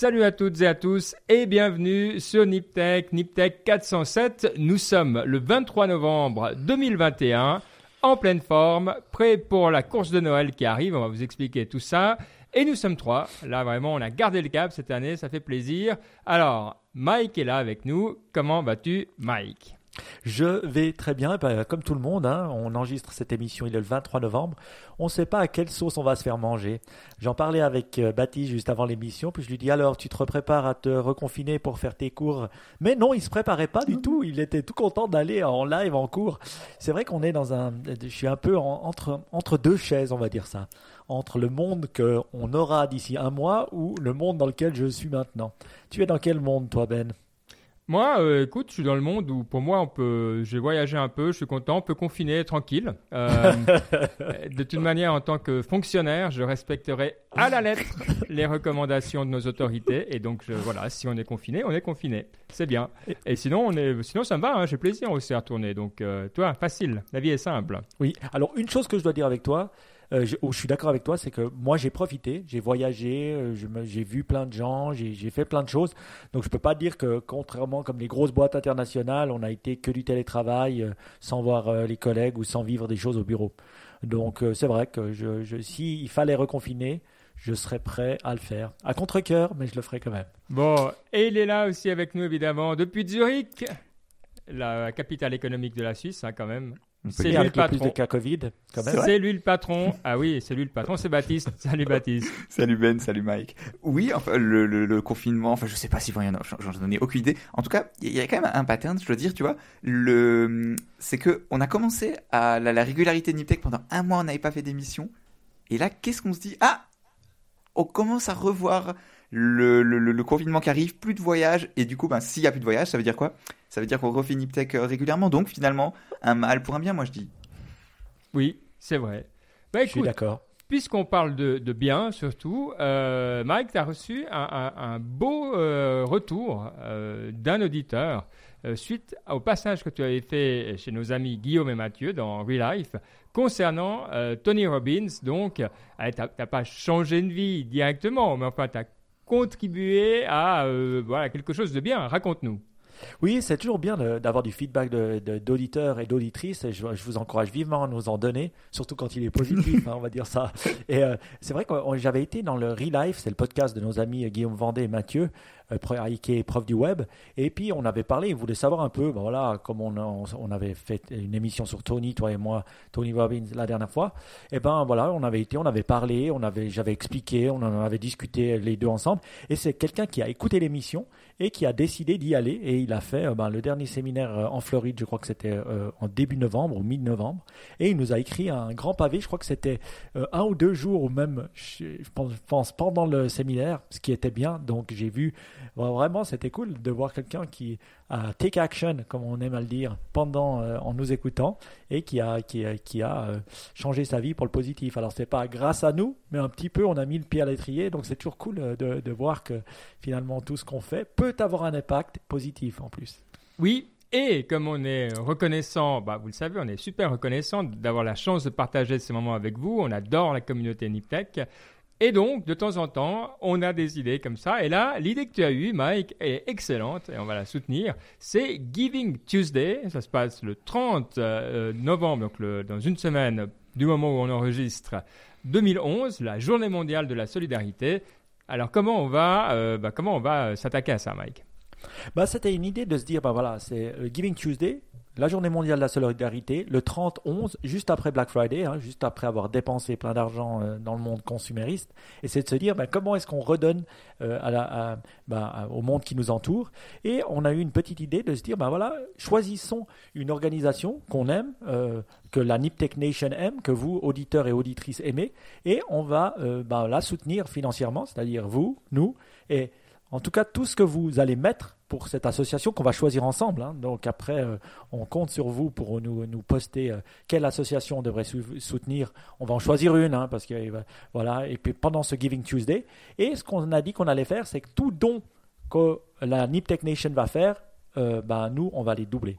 Salut à toutes et à tous et bienvenue sur Niptech, Niptech 407. Nous sommes le 23 novembre 2021, en pleine forme, prêt pour la course de Noël qui arrive. On va vous expliquer tout ça. Et nous sommes trois. Là, vraiment, on a gardé le cap cette année, ça fait plaisir. Alors, Mike est là avec nous. Comment vas-tu, Mike? Je vais très bien, bah, comme tout le monde, hein, on enregistre cette émission, il est le 23 novembre. On ne sait pas à quelle sauce on va se faire manger. J'en parlais avec euh, Baptiste juste avant l'émission, puis je lui dis alors tu te prépares à te reconfiner pour faire tes cours? Mais non, il se préparait pas du tout. Il était tout content d'aller en live en cours. C'est vrai qu'on est dans un, je suis un peu entre entre deux chaises, on va dire ça, entre le monde qu'on aura d'ici un mois ou le monde dans lequel je suis maintenant. Tu es dans quel monde, toi, Ben? Moi, euh, écoute, je suis dans le monde où pour moi, on peut, j'ai voyagé un peu, je suis content, on peut confiner tranquille. Euh, de toute manière, en tant que fonctionnaire, je respecterai à la lettre les recommandations de nos autorités. Et donc, voilà, si on est confiné, on est confiné. C'est bien. Et sinon, on est, sinon ça me va, hein, j'ai plaisir aussi à retourner. Donc, euh, toi, facile, la vie est simple. Oui, alors une chose que je dois dire avec toi, euh, je, je, suis d'accord avec toi, c'est que moi j'ai profité, j'ai voyagé, euh, j'ai vu plein de gens, j'ai fait plein de choses. Donc je peux pas dire que contrairement comme les grosses boîtes internationales, on a été que du télétravail, euh, sans voir les collègues ou sans vivre des choses au bureau. Donc c'est vrai que je, si fallait reconfiner, je serais prêt à le faire. À contre-coeur, mais je le ferai quand même. Bon, et il est là aussi avec nous évidemment depuis Zurich, la capitale économique de la Suisse, hein, quand même. C'est lui le patron. Covid, C'est lui le patron. Ah oui, c'est lui le patron. C'est Baptiste. Salut Baptiste. salut Ben. Salut Mike. Oui, enfin le, le, confinement. Enfin, je sais pas si j'en j'en ai aucune idée. En tout cas, il y a quand même un pattern. Je dois dire, tu vois, le c'est que on a commencé à la, régularité de Niptech pendant un mois. On n'avait pas fait d'émission. Et là, qu'est-ce qu'on se dit? Ah, on commence à revoir le, le, le, confinement qui arrive, plus de voyages, et du coup, ben, s'il y a plus de voyages, ça veut dire quoi? Ça veut dire qu'on refait Niptech euh, régulièrement, donc finalement, un mal pour un bien, moi je dis. Oui, c'est vrai. Bah, je suis d'accord. Puisqu'on parle de, de, bien, surtout, euh, Mike, tu as reçu un, un, beau euh, retour d'un auditeur suite au passage que tu avais fait chez nos amis Guillaume et Mathieu dans Real Life concernant Tony Robbins. Donc, tu n'as pas changé de vie directement, mais enfin, tu as contribuer à euh, voilà, quelque chose de bien. Raconte-nous. Oui, c'est toujours bien d'avoir du feedback d'auditeurs et d'auditrices. Et je, vous encourage vivement à nous en donner, surtout quand il est positif, hein, on va dire ça. Et euh, c'est vrai que j'avais été dans le Real Life, c'est le podcast de nos amis Guillaume Vendée et Mathieu, euh, qui est prof du web. Et puis on avait parlé, il voulait savoir un peu, ben voilà, comme on, on, avait fait une émission sur Tony, toi et moi, Tony Robbins la dernière fois. Et ben voilà, on avait été, on avait parlé, on avait, j'avais expliqué, on en avait discuté les deux ensemble. Et c'est quelqu'un qui a écouté l'émission et qui a décidé d'y aller. Et il a fait euh, ben, le dernier séminaire euh, en Floride, je crois que c'était en début novembre ou mi-novembre. Et il nous a écrit un grand pavé, je crois que c'était un ou deux jours ou même, je pense, pendant le séminaire, ce qui était bien. Donc j'ai vu vraiment, c'était cool de voir quelqu'un qui a take action, comme on aime à le dire, pendant euh, en nous écoutant et qui a qui, qui a euh, changé sa vie pour le positif. Alors c'est pas grâce à nous, mais un petit peu on a mis le pied à l'étrier. Donc c'est toujours cool euh, de, de voir que finalement tout ce qu'on fait peut avoir un impact positif en plus. Oui, et comme on est reconnaissant, bah, vous le savez, on est super reconnaissant d'avoir la chance de partager ces moments avec vous. On adore la communauté Niptech. Et donc, de temps en temps, on a des idées comme ça. Et là, l'idée que tu as eue, Mike, est excellente et on va la soutenir. C'est Giving Tuesday. Ça se passe le 30 euh, novembre, donc dans une semaine du moment où on enregistre 2011, la journée mondiale de la solidarité. Alors, comment on va, euh, bah, comment on va s'attaquer à ça, Mike? Bah, C'était une idée de se dire, bah, voilà, c'est Giving Tuesday, la journée mondiale de la solidarité, le 30-11, juste après Black Friday, hein, juste après avoir dépensé plein d'argent euh, dans le monde consumériste, et c'est de se dire ben, comment est-ce qu'on redonne euh, ben, au monde qui nous entoure. Et on a eu une petite idée de se dire, ben voilà, choisissons une organisation qu'on aime, euh, que la Niptech Nation aime, que vous, auditeurs et auditrices, aimez, et on va la soutenir financièrement, c'est-à-dire vous, nous, et en tout cas tout ce que vous allez mettre pour cette association qu'on va choisir ensemble. Hein. Donc après, euh, on compte sur vous pour nous, nous poster euh, quelle association on devrait soutenir. On va en choisir une, hein, parce que euh, voilà. Et puis pendant ce Giving Tuesday, et ce qu'on a dit qu'on allait faire, c'est que tout don que la Niptech Nation va faire, ben, nous, on va les doubler.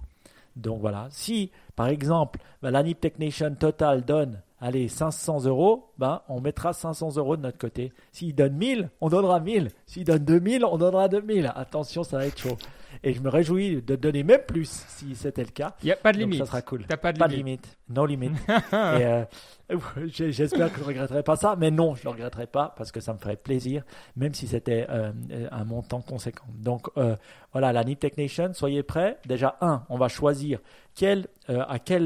Donc voilà. Si, par exemple, ben, la Niptech Nation Total donne allez, 500 euros, ben, on mettra 500 euros de notre côté. S'il donne 1000, on donnera 1000. S'il donne 2000, on donnera 2000. Attention, ça va être chaud. Et je me réjouis de donner même plus si c'était le cas. Il n'y a pas de Donc, limite. ça sera cool. T'as pas de Pas de limite. limite. No limit. Et, euh, J'espère que je ne regretterai pas ça, mais non, je ne le regretterai pas parce que ça me ferait plaisir, même si c'était euh, un montant conséquent. Donc euh, voilà, la Nip Tech Nation, soyez prêts. Déjà, un, on va choisir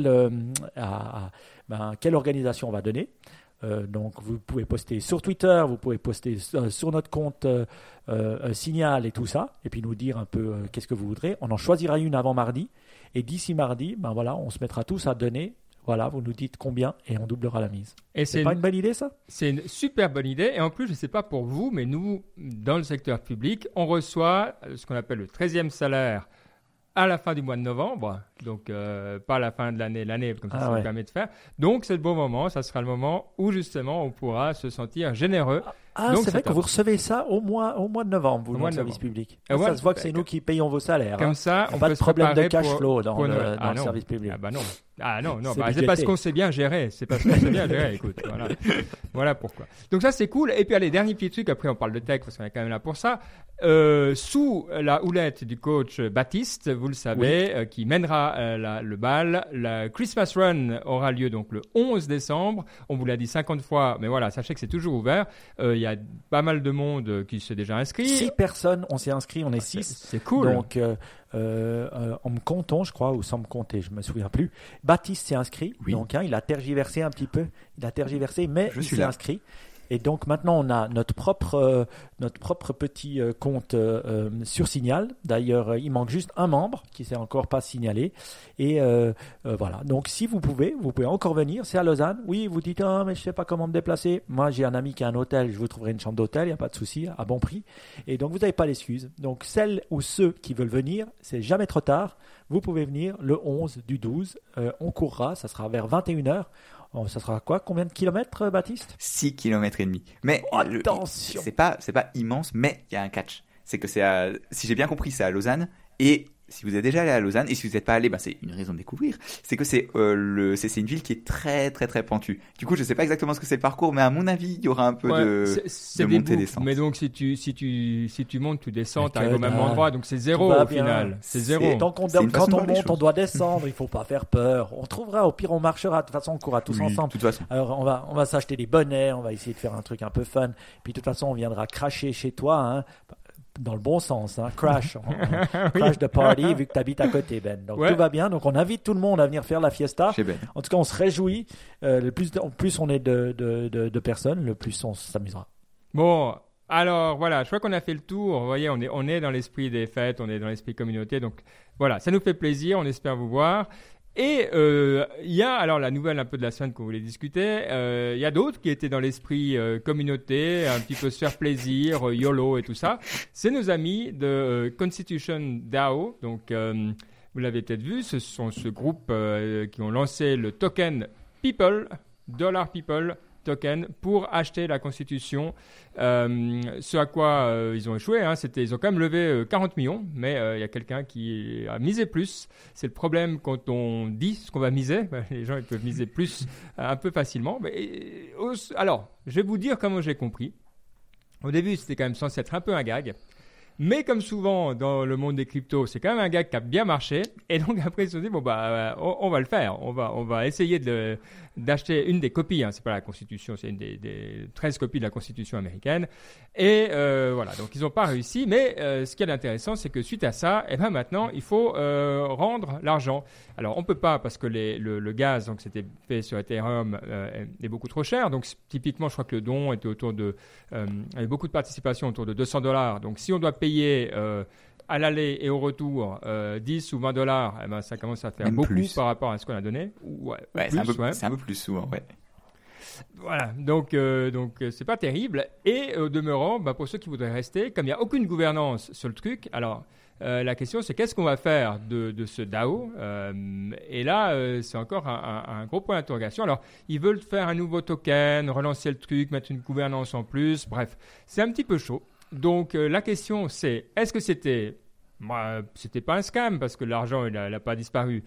euh, à, à- ben, quelle organisation on va donner. Euh, donc vous pouvez poster sur Twitter, vous pouvez poster euh, sur notre compte euh, euh, Signal et tout ça, et puis nous dire un peu qu'est-ce que vous voudrez. On en choisira une avant mardi, et d'ici mardi, ben voilà, on se mettra tous à donner. Voilà, vous nous dites combien et on doublera la mise. Et C'est pas une, bonne idée ça? C'est une super bonne idée. Et en plus, je ne sais pas pour vous, mais nous, dans le secteur public, on reçoit ce qu'on appelle le 13e salaire à la fin du mois de novembre. Donc, euh, pas à la fin de l'année, l'année, comme ça, Ah ça nous ouais. permet de faire. Donc, c'est le bon moment. Ça sera le moment où, justement, on pourra se sentir généreux. Ah, c'est vrai que vous recevez ça au mois, au mois de novembre, vous, Au mois le de service public. Et Ah, ça se voit que c'est nous qui payons vos salaires. Comme hein. ça, on Pas peut de problème de cash pour- flow dans pour le, dans Ah le non. service public. Ah bah non. Ah non, non, C'est bah, parce qu'on sait bien gérer. C'est parce qu'on sait bien gérer, écoute. Voilà. voilà pourquoi. Donc ça, c'est cool. Et puis, allez, dernier petit truc. Après, on parle de tech parce qu'on est quand même là pour ça. Euh, sous la houlette du coach Baptiste, vous le savez, euh, qui mènera euh, la- le bal, la Christmas Run aura lieu donc le 11 décembre. On vous l'a dit 50 fois, mais voilà, sachez que c'est toujours ouvert. Il y a pas mal de monde qui s'est déjà inscrit. Six personnes, on s'est inscrit, on est C'est six. c'est cool. Donc, euh, euh, euh, en me comptant, je crois, ou sans me compter, je me souviens plus. Baptiste s'est inscrit. Oui. Donc, hein, il a tergiversé un petit peu. Il a tergiversé, mais Je il suis s'est inscrit. Et donc maintenant, on a notre propre, euh, notre propre petit euh, compte euh, sur Signal. D'ailleurs, il manque juste un membre qui s'est encore pas signalé. Et voilà. Donc, si vous pouvez, vous pouvez encore venir. C'est à Lausanne. Oui, vous dites, ah, mais je sais pas comment me déplacer. Moi, j'ai un ami qui a un hôtel. Je vous trouverai une chambre d'hôtel. Il n'y a pas de souci, à bon prix. Et donc, vous n'avez pas d'excuses. Donc, celles ou ceux qui veulent venir, c'est jamais trop tard. Vous pouvez venir le 11 du 12. Euh, on courra. Ça sera vers 21h. Oh, ça sera quoi? Combien de kilomètres, euh, Baptiste? 6 km et demi. Mais Oh, attention. c'est pas c'est pas immense, mais il y a un catch. C'est que c'est si j'ai bien compris, c'est à Lausanne et si vous êtes déjà allé à Lausanne et si vous n'êtes pas allé, bah, c'est une raison de découvrir. C'est que c'est euh, le c'est c'est une ville qui est très très très pentue. Du coup, je sais pas exactement ce que c'est le parcours, mais à mon avis, il y aura un peu Ouais, de montée descente. Mais donc, si tu, si tu, si tu montes, tu descends, tu arrives au même endroit. Donc, c'est zéro au final. C'est zéro. Tant qu'on quand on monte, on doit descendre. Il faut pas faire peur. On trouvera. Au pire, on marchera. De toute façon, on courra tous Oui, ensemble. De toute façon. Alors, on va, on va s'acheter des bonnets. On va essayer de faire un truc un peu fun. Puis, de toute façon, on viendra cracher chez toi, hein, dans le bon sens. Hein, crash, on- crash de party, vu que tu habites à côté, Ben. Donc, Ouais. tout va bien. Donc, on invite tout le monde à venir faire la fiesta. Chez Ben. En tout cas, on se réjouit. Euh, le plus, en plus on est de, de, de, de personnes, le plus on s'amusera. Bon, alors voilà, je crois qu'on a fait le tour. Vous voyez, on est, on est dans l'esprit des fêtes, on est dans l'esprit communauté. Donc voilà, ça nous fait plaisir, on espère vous voir. Et euh, il y a alors la nouvelle un peu de la semaine qu'on voulait discuter. euh, Il y a d'autres qui étaient dans l'esprit euh, communauté, un petit peu se faire plaisir, YOLO et tout ça. C'est nos amis de Constitution DAO. Donc vous l'avez peut-être vu, ce sont ce groupe qui ont lancé le token People, Dollar People token pour acheter la Constitution. Euh, ce à quoi euh, ils ont échoué, hein, c'était ils ont quand même levé euh, 40 millions, mais euh, il y a quelqu'un qui a misé plus. C'est le problème quand on dit ce qu'on va miser. Ben, les gens ils peuvent miser plus euh, un peu facilement. Mais, alors, je vais vous dire comment j'ai compris. Au début, c'était quand même censé être un peu un gag. Mais comme souvent dans le monde des cryptos, c'est quand même un gag qui a bien marché. Et donc après, ils se sont dit, bon, bah, euh, on, va le faire. On va, on va essayer d'acheter une des copies. Hein. C'est pas la Constitution, c'est une des, des 13 copies de la Constitution américaine. Et euh, voilà, donc ils n'ont pas réussi. Mais euh, ce qui est intéressant, c'est que suite à ça, eh ben maintenant, il faut euh, rendre l'argent. Alors, on peut pas parce que le, gaz, donc c'était fait sur Ethereum, est beaucoup trop cher. Donc, typiquement, je crois que le don était autour de, il avait beaucoup de participation autour de 200 dollars. Donc, si on doit payer euh, à l'aller et au retour euh, 10 ou 20 dollars, eh ben, ça commence à faire Même beaucoup plus. par rapport à ce qu'on a donné. Ou- Ouais, ou Ouais, c'est un, peu- ouais. c'est un peu plus souvent, ouais. Voilà, donc euh, donc euh, c'est pas terrible. Et au demeurant, bah, pour ceux qui voudraient rester, comme il n'y a aucune gouvernance sur le truc, alors euh, la question c'est qu'est-ce qu'on va faire de, de ce DAO Euh, Et là, euh, c'est encore un, un- un gros point d'interrogation. Alors, ils veulent faire un nouveau token, relancer le truc, mettre une gouvernance en plus. Bref, c'est un petit peu chaud. Donc euh, la question c'est est-ce que c'était, moi, c'était pas un scam parce que l'argent il n'a pas disparu.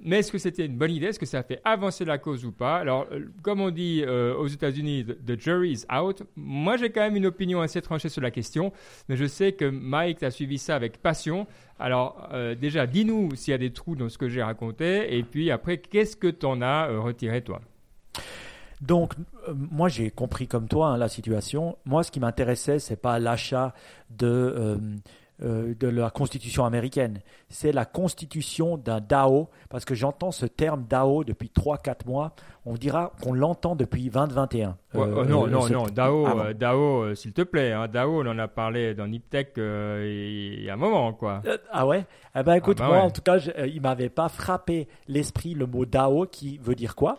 Mais est-ce que c'était une bonne idée? Est-ce que ça a fait avancer la cause ou pas? Alors, euh, comme on dit euh, aux États-Unis, the jury is out. Moi, j'ai quand même une opinion assez tranchée sur la question, mais je sais que Mike a suivi ça avec passion. Alors, déjà, dis-nous s'il y a des trous dans ce que j'ai raconté, et puis après, qu'est-ce que tu en as retiré, toi? Donc, moi, j'ai compris comme toi hein, la situation. Moi, ce qui m'intéressait, c'est pas l'achat de euh, de la constitution américaine. C'est la constitution d'un DAO, parce que j'entends ce terme DAO depuis 3-4 mois. On dira qu'on l'entend depuis 2021. Euh, oh, non, non, non, DAO, ah euh, DAO s'il te plaît. Hein, DAO, on en a parlé dans Niptech il y a un moment. quoi. ah ouais? Eh ben écoute, ah bah moi, en tout cas, il m'avait pas frappé l'esprit le mot DAO qui veut dire quoi?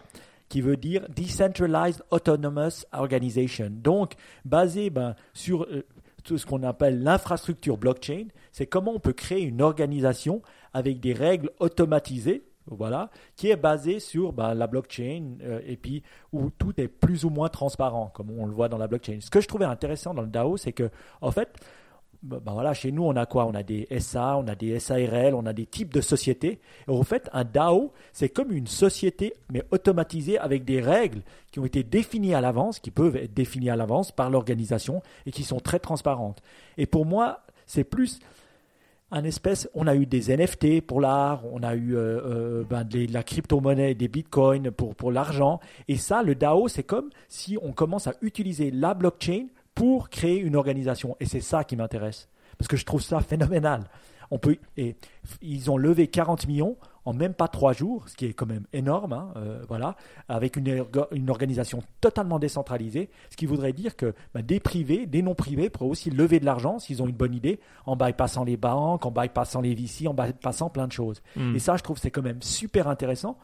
Qui veut dire Decentralized Autonomous Organization. Donc, basé ben, sur tout ce qu'on appelle l'infrastructure blockchain, c'est comment on peut créer une organisation avec des règles automatisées, voilà, qui est basée sur bah, la blockchain euh, et puis où tout est plus ou moins transparent, comme on le voit dans la blockchain. Ce que je trouvais intéressant dans le DAO, c'est que en fait, bah, bah, voilà, chez nous, on a quoi? On a des SA, on a des SARL, on a des types de sociétés. Et en fait, un DAO, c'est comme une société, mais automatisée avec des règles qui ont été définies à l'avance, qui peuvent être définies à l'avance par l'organisation et qui sont très transparentes. Et pour moi, c'est plus un espèce. On a eu des NFT pour l'art, on a eu euh, euh, ben, de la crypto-monnaie, des bitcoins pour, pour l'argent. Et ça, le DAO, c'est comme si on commence à utiliser la blockchain pour créer une organisation. Et c'est ça qui m'intéresse. Parce que je trouve ça phénoménal. On peut, et ils ont levé 40 millions en même pas trois jours, ce qui est quand même énorme, hein, euh, voilà, avec une, une, organisation totalement décentralisée, ce qui voudrait dire que bah, des privés, des non privés pourraient aussi lever de l'argent s'ils ont une bonne idée, en bypassant les banques, en bypassant les VC, en bypassant plein de choses. Hmm. Et ça, je trouve, c'est quand même super intéressant.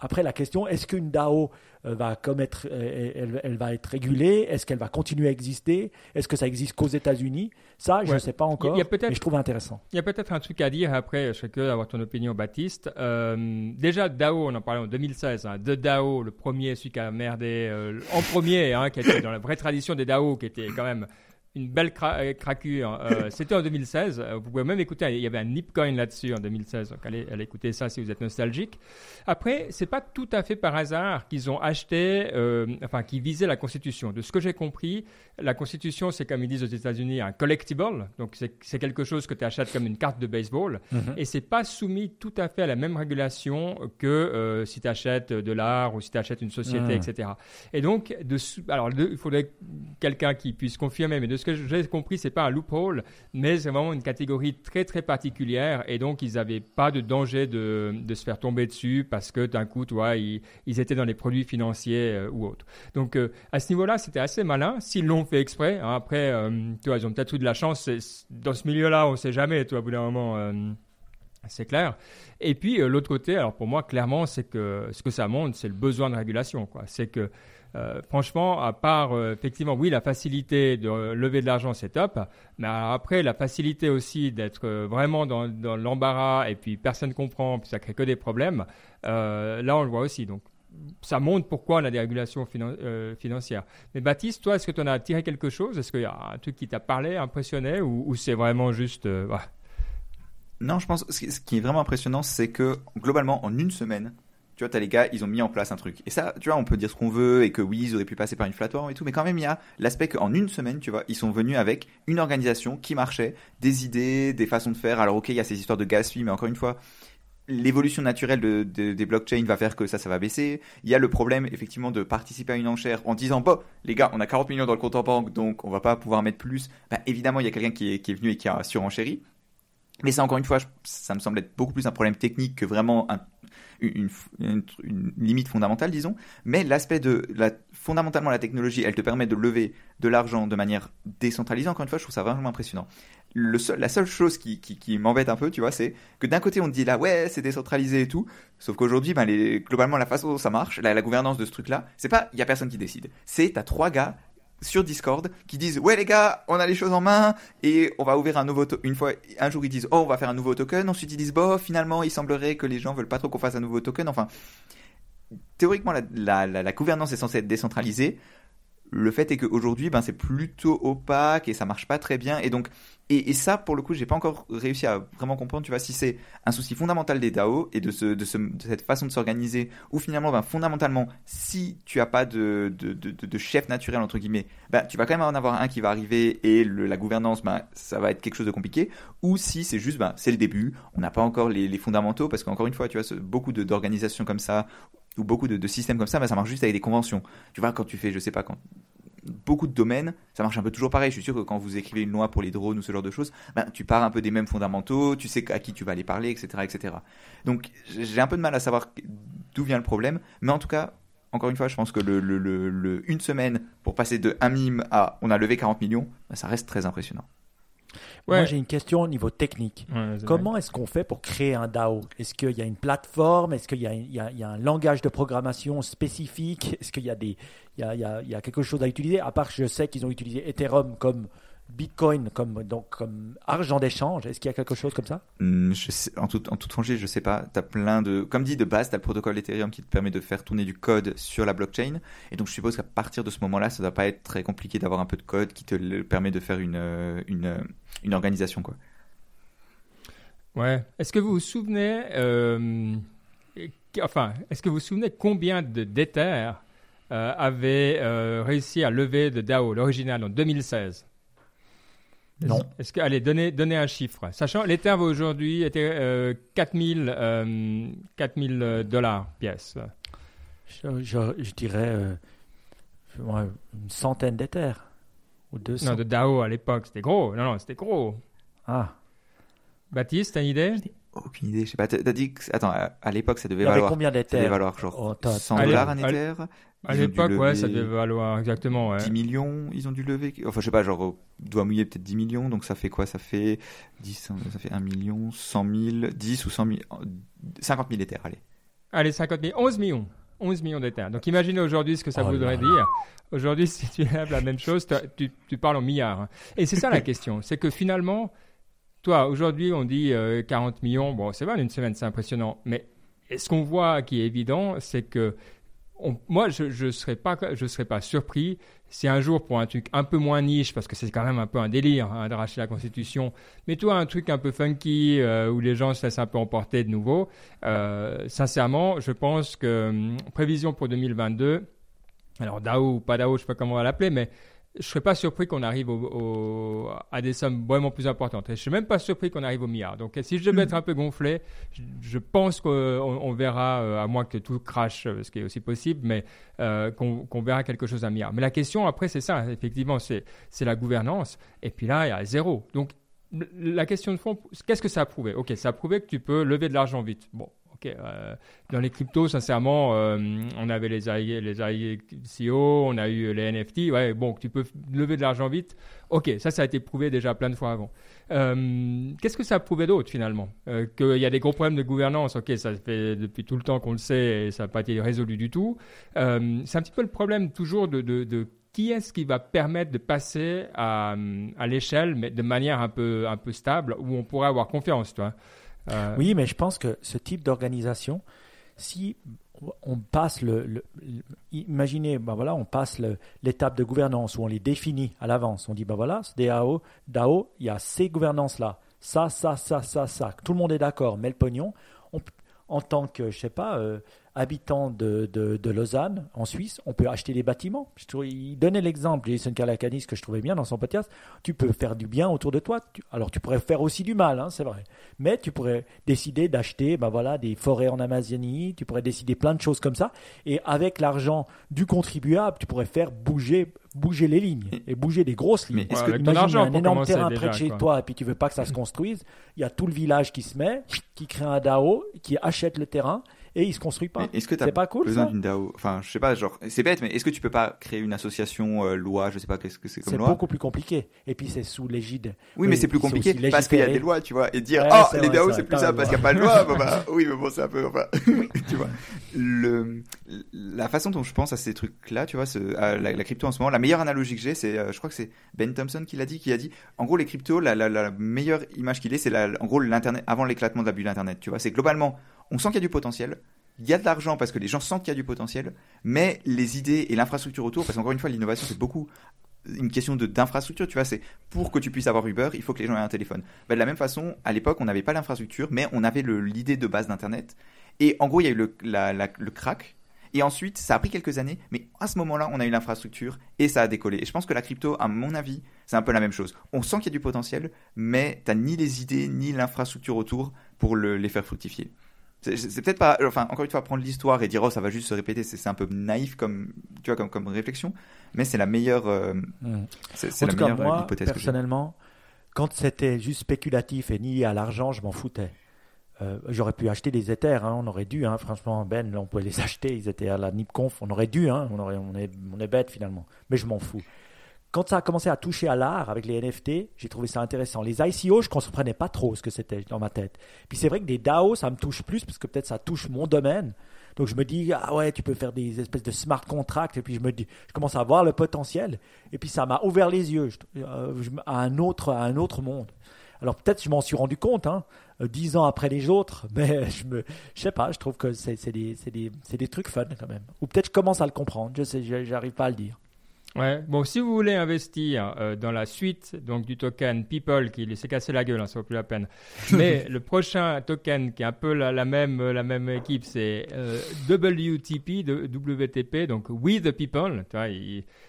Après, la question, est-ce qu'une DAO euh, va commettre, euh, elle, va être régulée? Est-ce qu'elle va continuer à exister? Est-ce que ça existe qu'aux États-Unis? Ça, je ne sais pas encore, mais je trouve intéressant. Il y a peut-être un truc à dire après, je serais curieux d'avoir ton opinion, Baptiste. Euh, déjà, DAO, on en parlait en 2016, hein, de DAO, le premier, celui qui a merdé en premier, hein, qui était dans la vraie tradition des DAO, qui était quand même une belle cra cracure. Euh, c'était en 2016. Euh, vous pouvez même écouter, il y avait un Nipcoin là-dessus en 2016. Donc allez, allez, écouter ça si vous êtes nostalgique. Après, c'est pas tout à fait par hasard qu'ils ont acheté, euh, enfin, qu'ils visaient la Constitution. De ce que j'ai compris, la Constitution, c'est comme ils disent aux États-Unis, un collectible. Donc c'est quelque chose que tu achètes comme une carte de baseball. Mm -hmm. Et c'est pas soumis tout à fait à la même régulation que si tu achètes de l'art ou si tu achètes une société, mm. etc. Et donc, de, alors, il faudrait quelqu'un qui puisse confirmer, mais de ce que j'ai compris, c'est pas un loophole, mais c'est vraiment une catégorie très très particulière et donc ils n'avaient pas de danger de, se faire tomber dessus parce que d'un coup, tu ils, étaient dans les produits financiers euh, ou autres. Donc euh, à ce niveau-là, c'était assez malin s'ils l'ont fait exprès. Hein. après, euh, tu vois, ils ont peut-être eu de la chance. Dans ce milieu-là, on ne sait jamais, tu vois, au bout d'un moment. C'est clair. Et puis l'autre côté, alors pour moi, clairement, c'est que ce que ça montre, c'est le besoin de régulation. C'est que euh, franchement, à part euh, effectivement, oui, la facilité de lever de l'argent, c'est top. Mais après, la facilité aussi d'être euh, vraiment dans, l'embarras et puis personne ne comprend, puis ça crée que des problèmes. là, on le voit aussi. Donc, ça montre pourquoi on a des régulations financières. Mais Baptiste, toi, est-ce que tu en as tiré quelque chose? Est-ce qu'il y a un truc qui t'a parlé, impressionné, ou, c'est vraiment juste Non, je pense ce qui est vraiment impressionnant, c'est que globalement, en une semaine, tu vois, t'as les gars, ils ont mis en place un truc. Et ça, tu vois, on peut dire ce qu'on veut et que oui, ils auraient pu passer par une plateforme et tout, mais quand même, il y a l'aspect qu'en une semaine, tu vois, ils sont venus avec une organisation qui marchait, des idées, des façons de faire. Alors, ok, il y a ces histoires de gas mais encore une fois, l'évolution naturelle de, des blockchains va faire que ça, ça va baisser. Il y a le problème, effectivement, de participer à une enchère en disant, bon, les gars, on a 40 millions dans le compte en banque, donc on va pas pouvoir mettre plus. Bah, évidemment, il y a quelqu'un qui est, qui est venu et qui a surenchéri. Mais ça, encore une fois, ça me semble être beaucoup plus un problème technique que vraiment un, une, limite fondamentale, disons. Mais l'aspect de la, fondamentalement la technologie, elle te permet de lever de l'argent de manière décentralisée. Encore une fois, je trouve ça vraiment impressionnant. Le seul, la seule chose qui, qui, m'embête un peu, tu vois, c'est que d'un côté on te dit là, ouais, c'est décentralisé et tout, sauf qu'aujourd'hui, ben, globalement, la façon dont ça marche, la, la gouvernance de ce truc-là, c'est pas, il y a personne qui décide. C'est t'as trois gars sur Discord qui disent ouais les gars on a les choses en main et on va ouvrir un nouveau une fois un jour ils disent oh on va faire un nouveau token ensuite ils disent bon finalement il semblerait que les gens veulent pas trop qu'on fasse un nouveau token enfin théoriquement la, la, la, gouvernance est censée être décentralisée Le fait est qu'aujourd'hui, ben, c'est plutôt opaque et ça marche pas très bien. Et donc, et, ça, pour le coup, j'ai pas encore réussi à vraiment comprendre, tu vois, si c'est un souci fondamental des DAO et de, ce, de, ce, de cette façon de s'organiser, ou finalement, ben, fondamentalement, si tu as pas de, de, de, chef naturel, entre guillemets, ben, tu vas quand même en avoir un qui va arriver et la gouvernance, ben, ça va être quelque chose de compliqué, ou si c'est juste, ben, c'est le début, on n'a pas encore les, les fondamentaux, parce qu'encore une fois, tu vois, beaucoup d'organisations comme ça, ou beaucoup de, systèmes comme ça, bah, ça marche juste avec des conventions. Tu vois, quand tu fais, je sais pas, quand beaucoup de domaines, ça marche un peu toujours pareil. Je suis sûr que quand vous écrivez une loi pour les drones ou ce genre de choses, ben, tu pars un peu des mêmes fondamentaux, tu sais à qui tu vas aller parler, etc., etc. Donc j'ai un peu de mal à savoir d'où vient le problème, mais en tout cas, encore une fois, je pense que le, une semaine pour passer de un mime à on a levé 40 millions, ben, ça reste très impressionnant. Moi, j'ai une question au niveau technique. Comment est-ce qu'on fait pour créer un DAO? Est-ce qu'il y a une plateforme? Est-ce qu'il y, y, y, a un langage de programmation spécifique? Est-ce qu'il y, y a quelque chose à utiliser? À part, je sais qu'ils ont utilisé Ethereum comme Bitcoin comme, donc, comme argent d'échange Est-ce qu'il y a quelque chose comme ça? Hmm, je sais, en, tout, en toute franchise, je sais pas. As plein de, comme dit de base, tu as le protocole Ethereum qui te permet de faire tourner du code sur la blockchain. Et donc je suppose qu'à partir de ce moment-là, ça doit pas être très compliqué d'avoir un peu de code qui te permet de faire une, euh, une, euh, une organisation. Quoi. Ouais. Est-ce que vous vous souvenez, euh, enfin, est-ce que vous vous souvenez combien de d'Ether euh, avait réussi à lever de DAO, l'original, en 2016 non. Est-ce que, allez, donnez, donnez un chiffre. Sachant, l'Ether va aujourd'hui était euh, 4000, euh, 4000 dollars pièce. Je, je, dirais euh, une centaine d'Ether ou 200. Non, de DAO à l'époque, c'était gros. Non, non, c'était gros. Ah. Baptiste, t'as une idée? Aucune idée. Je sais pas. T'as dit que, attends, à l'époque, ça devait valoir. combien d'Ether Ça devait valoir genre 100 dollars un Ether. À l'époque, ouais, ça devait valoir exactement. Ouais. 10 millions, ils ont dû lever. Enfin, je sais pas, genre, doit mouiller peut-être 10 millions, donc ça fait quoi? Ça fait 10, ça fait 1 million, 100 000, 10 ou 100 000, 50 000 éthers, allez. Allez, 50 000, 11 millions. 11 millions d'éthers. Donc imaginez aujourd'hui ce que ça oh voudrait dire. Aujourd'hui, si tu lèves la même chose, tu, tu, parles en milliards. Et c'est ça la question. C'est que finalement, toi, aujourd'hui, on dit 40 euh, millions. Bon, c'est vrai, une semaine, c'est impressionnant. Mais ce qu'on voit qui est évident, c'est que moi, je ne serais, pas, serais pas surpris si un jour, pour un truc un peu moins niche, parce que c'est quand même un peu un délire hein, d'arracher la Constitution, mais toi, un truc un peu funky, euh, où les gens se laissent un peu emporter de nouveau, euh, sincèrement, je pense que hum, prévision pour 2022, alors DAO ou pas DAO, je ne sais pas comment on va l'appeler, mais je serais pas surpris qu'on arrive au, à des sommes vraiment plus importantes. Et je suis même pas surpris qu'on arrive au milliard. Donc, si je devais être un peu gonflé, je, pense qu'on on verra, euh, à moins que tout crache, euh, ce qui est aussi possible, mais euh, qu'on verra quelque chose à milliard. Mais la question après, c'est ça, effectivement, c'est la gouvernance. Et puis là, il y a zéro. Donc, la question de fond, qu'est-ce que ça a prouvé? Ok, ça a prouvé que tu peux lever de l'argent vite. Bon, euh, dans les cryptos, sincèrement, euh, on avait les les ICO, on a eu les NFT. Ouais, bon, tu peux lever de l'argent vite. Ok, ça, ça a été prouvé déjà plein de fois avant. Euh, qu'est-ce que ça a prouvé d'autre finalement? Qu'il y a des gros problèmes de gouvernance. Ok, ça fait depuis tout le temps qu'on le sait et ça n'a pas été résolu du tout. c'est un petit peu le problème toujours de, de, qui est-ce qui va permettre de passer à, à l'échelle, mais de manière un peu, un peu stable, où on pourrait avoir confiance, toi. Euh, oui, mais je pense que ce type d'organisation, si on passe le, imaginez, ben voilà, on passe l'étape de gouvernance où on les définit à l'avance. On dit, ben voilà, DAO, DAO, il y a ces gouvernances-là. Ça, ça, ça, ça, ça. Tout le monde est d'accord, mais le pognon, en tant que, je sais pas, euh, habitant de, de, Lausanne, en Suisse, on peut acheter des bâtiments. il donnait l'exemple, Jason Calacanis, que je trouvais bien dans son podcast. Tu peux faire du bien autour de toi. alors, tu pourrais faire aussi du mal, hein, c'est vrai. Mais tu pourrais décider d'acheter ben voilà, des forêts en Amazonie. Tu pourrais décider plein de choses comme ça. Et avec l'argent du contribuable, tu pourrais faire bouger bouger les lignes et bouger des grosses lignes. Mais est-ce que tu un énorme terrain près de chez toi et puis tu veux pas que ça se construise, il y a tout le village qui se met, qui crée un DAO, qui achète le terrain et il se construit pas. Est-ce que tu as pas cool, besoin d'une DAO? Enfin, je sais pas, genre, c'est bête, mais est-ce que tu peux pas créer une association euh, loi Je sais pas qu'est-ce que c'est comme loi? C'est beaucoup plus compliqué. Et puis c'est sous l'égide. Oui, mais c'est plus compliqué parce qu'il y a des lois, tu vois, et dire ah les DAO c'est plus ça parce qu'il n'y a pas de loi. bah, oui, mais bon, c'est un peu, enfin, tu vois. Le, la façon dont je pense à ces trucs-là, tu vois, à la, crypto en ce moment, la meilleure analogie que j'ai, c'est, euh, je crois que c'est Ben Thompson qui l'a dit, qui a dit, en gros, les cryptos, la, la meilleure image qu'il est, c'est en gros l'internet avant l'éclatement de la bulle internet. Tu vois, c'est globalement, on sent qu'il y a du potentiel il y a de l'argent parce que les gens sentent qu'il y a du potentiel, mais les idées et l'infrastructure autour, parce qu'encore une fois, l'innovation, c'est beaucoup une question de d'infrastructure, tu vois, c'est pour que tu puisses avoir Uber, il faut que les gens aient un téléphone. Bah, de la même façon, à l'époque, on n'avait pas l'infrastructure, mais on avait l'idée de base d'Internet. Et en gros, il y a eu le, le crack. Et ensuite, ça a pris quelques années, mais à ce moment-là, on a eu l'infrastructure et ça a décollé. Et je pense que la crypto, à mon avis, c'est un peu la même chose. On sent qu'il y a du potentiel, mais t'as ni les idées ni l'infrastructure autour pour le- les faire fructifier. C'est peut-être pas, enfin, encore une fois, prendre l'histoire et dire oh ça va juste se répéter, c'est un peu naïf comme, tu vois, comme, comme réflexion, mais c'est la meilleure, euh, Mm. c'est la meilleure euh, moi, hypothèse que personnellement, quand c'était juste spéculatif et lié à l'argent, je m'en foutais. Euh, J'aurais pu acheter des Ethers, hein, on aurait dû, hein, franchement, Ben, là, on pouvait les acheter, ils étaient à la NIPConf, on aurait dû, hein, on, aurait, on, est, on est bête finalement, mais je m'en fous. Quand ça a commencé à toucher à l'art avec les NFT, j'ai trouvé ça intéressant. Les ICO, je ne comprenais pas trop ce que c'était dans ma tête. Puis c'est vrai que des DAO, ça me touche plus parce que peut-être ça touche mon domaine. Donc je me dis, ah ouais, tu peux faire des espèces de smart contracts. Et puis je me dis, je commence à voir le potentiel. Et puis ça m'a ouvert les yeux euh, à, un autre, monde. Alors peut-être je m'en suis rendu compte, hein, euh, dix ans après les autres, mais je me, je sais pas, je trouve que c'est des, trucs fun quand même. Ou peut-être je commence à le comprendre, je sais, j'arrive pas à le dire. Ouais. Bon, si vous voulez investir euh, dans la suite donc du token People qui s'est cassé la gueule, hein, ça vaut plus la peine. Mais le prochain token qui est un peu la, la même la même équipe, c'est euh, WTP, de WTP, donc We the People.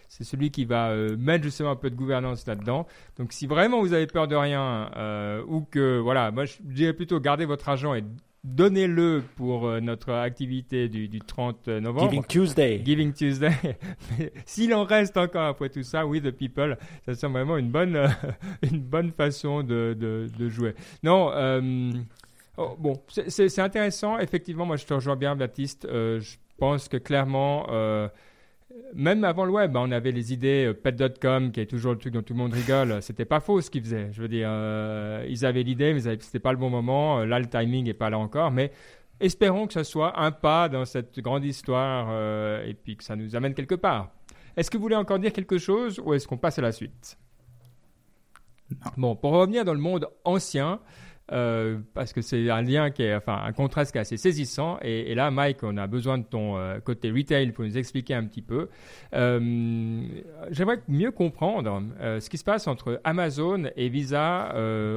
C'est celui qui va euh, mettre justement un peu de gouvernance là-dedans. Donc, si vraiment vous avez peur de rien euh, ou que voilà, moi je dirais plutôt gardez votre argent et donnez-le pour euh, notre activité du, du 30 novembre. Giving Tuesday. Giving Tuesday. S'il en reste encore après tout ça, oui, The People, ça semble vraiment une bonne, euh, une bonne façon de, de, de jouer. Non, euh, oh, bon, c'est- intéressant. Effectivement, moi, je te rejoins bien, Baptiste. Euh, je pense que clairement, euh, même avant le web, hein, on avait les idées euh, pet.com, qui est toujours le truc dont tout le monde rigole. C'était pas faux ce qu'ils faisaient. Je veux dire, euh, ils avaient l'idée, mais c'était pas le bon moment. Euh, Là, le timing est pas là encore. Mais espérons que ce soit un pas dans cette grande histoire euh, et puis que ça nous amène quelque part. Est-ce que vous voulez encore dire quelque chose ou est-ce qu'on passe à la suite? Bon, pour revenir dans le monde ancien, euh, parce que c'est un lien qui est, enfin, un contraste qui est assez saisissant. Et, là, Mike, on a besoin de ton euh, côté retail pour nous expliquer un petit peu. Euh, J'aimerais mieux comprendre ce qui se passe entre Amazon et Visa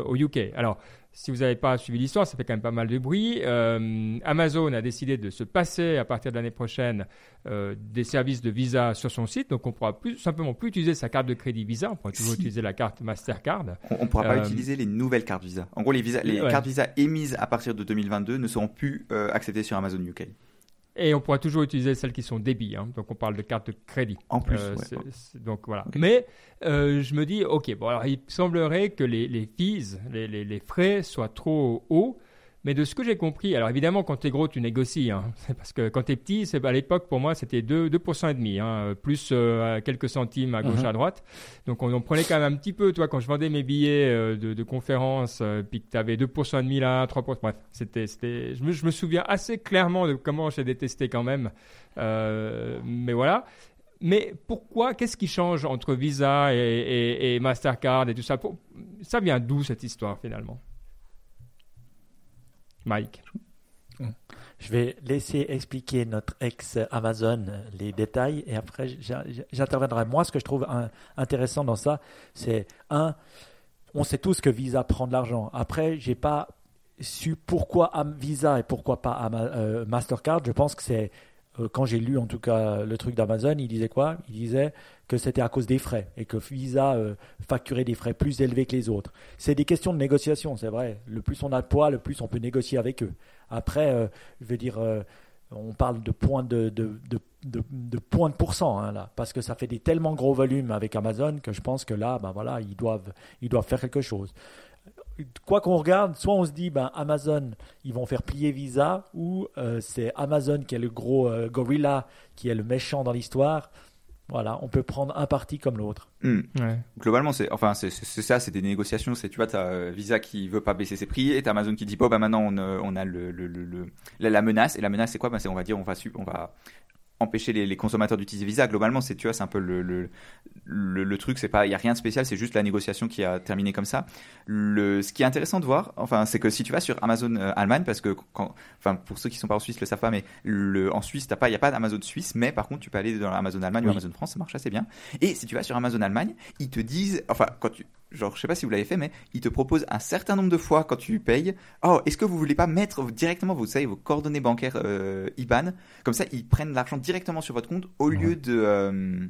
au UK. Alors, si vous n'avez pas suivi l'histoire, ça fait quand même pas mal de bruit. Euh, Amazon a décidé de se passer à partir de l'année prochaine euh, des services de Visa sur son site, donc on pourra plus simplement plus utiliser sa carte de crédit Visa, on pourra toujours Si. utiliser la carte Mastercard. On ne pourra pas Euh, utiliser les nouvelles cartes Visa. En gros, les, visa, les Ouais. cartes Visa émises à partir de 2022 ne seront plus acceptées sur Amazon UK. Et on pourra toujours utiliser celles qui sont débits. hein. Donc on parle de carte de crédit. En plus, Euh, ouais. donc voilà. Mais euh, je me dis, ok, bon alors il semblerait que les, les fees, les, les- les frais soient trop hauts. Mais de ce que j'ai compris, alors évidemment quand tu es gros tu négocies, hein. Parce que quand tu es petit, c'est à l'époque pour moi c'était 2, 2% et demi, hein, plus euh, quelques centimes à gauche Mhm. à droite. Donc on en prenait quand même un petit peu, toi quand je vendais mes billets euh, de, de conférence, euh, puis que tu avais 2% et demi là, 3%, bref, c'était, c'était, je me, je me souviens assez clairement de comment j'ai détesté quand même. Mais voilà. Mais pourquoi, qu'est-ce qui change entre Visa et, et- et Mastercard et tout ça? Ça vient d'où cette histoire finalement? Mike Je vais laisser expliquer notre ex Amazon euh, les détails et après j'interviendrai. Moi, ce que je trouve intéressant dans ça, c'est un, on sait tous que Visa prend de l'argent. Après, j'ai pas su pourquoi Visa et pourquoi pas euh, Mastercard. Je pense que c'est euh, quand j'ai lu en tout cas le truc d'Amazon, il disait quoi? Il disait que c'était à cause des frais et que Visa euh, facturait des frais plus élevés que les autres. C'est des questions de négociation, c'est vrai. Le plus on a de poids, le plus on peut négocier avec eux. Après, euh, je veux dire, euh, on parle de points de, de, de, points de pourcent hein, là, parce que ça fait des tellement gros volumes avec Amazon que je pense que là, ben voilà, ils doivent, ils doivent faire quelque chose. Quoi qu'on regarde, soit on se dit, ben Amazon, ils vont faire plier Visa, ou c'est Amazon qui est le gros gorilla, qui est le méchant dans l'histoire. Voilà, on peut prendre un parti comme l'autre. Hmm. ouais. Globalement, c'est enfin c'est ça, c'est des négociations. C'est tu vois, t'as euh, Visa qui veut pas baisser ses prix et t'as Amazon qui dit bon bah maintenant on, euh, on a le, le, le- le- la, menace et la menace c'est quoi? Bah, c'est on va dire on va su- on va empêcher les, les consommateurs d'utiliser Visa. Globalement, c'est tu vois, c'est un peu le le, le, le truc. C'est pas, il y a rien de spécial. C'est juste la négociation qui a terminé comme ça. Le, ce qui est intéressant de voir, enfin, c'est que si tu vas sur Amazon euh, Allemagne, parce que quand, enfin, pour ceux qui sont pas en Suisse, le savent pas, mais le, en Suisse, t'as pas, il y a pas d'Amazon Suisse, mais par contre, tu peux aller dans Amazon Allemagne ou. Amazon France, ça marche assez bien. Et si tu vas sur Amazon Allemagne, ils te disent, enfin, quand tu, genre, je sais pas si vous l'avez fait, mais ils te proposent un certain nombre de fois quand tu payes, oh, est-ce que vous voulez pas mettre directement, vous savez, vos coordonnées bancaires euh, IBAN, comme ça, ils prennent l'argent directement sur votre compte au lieu de euh,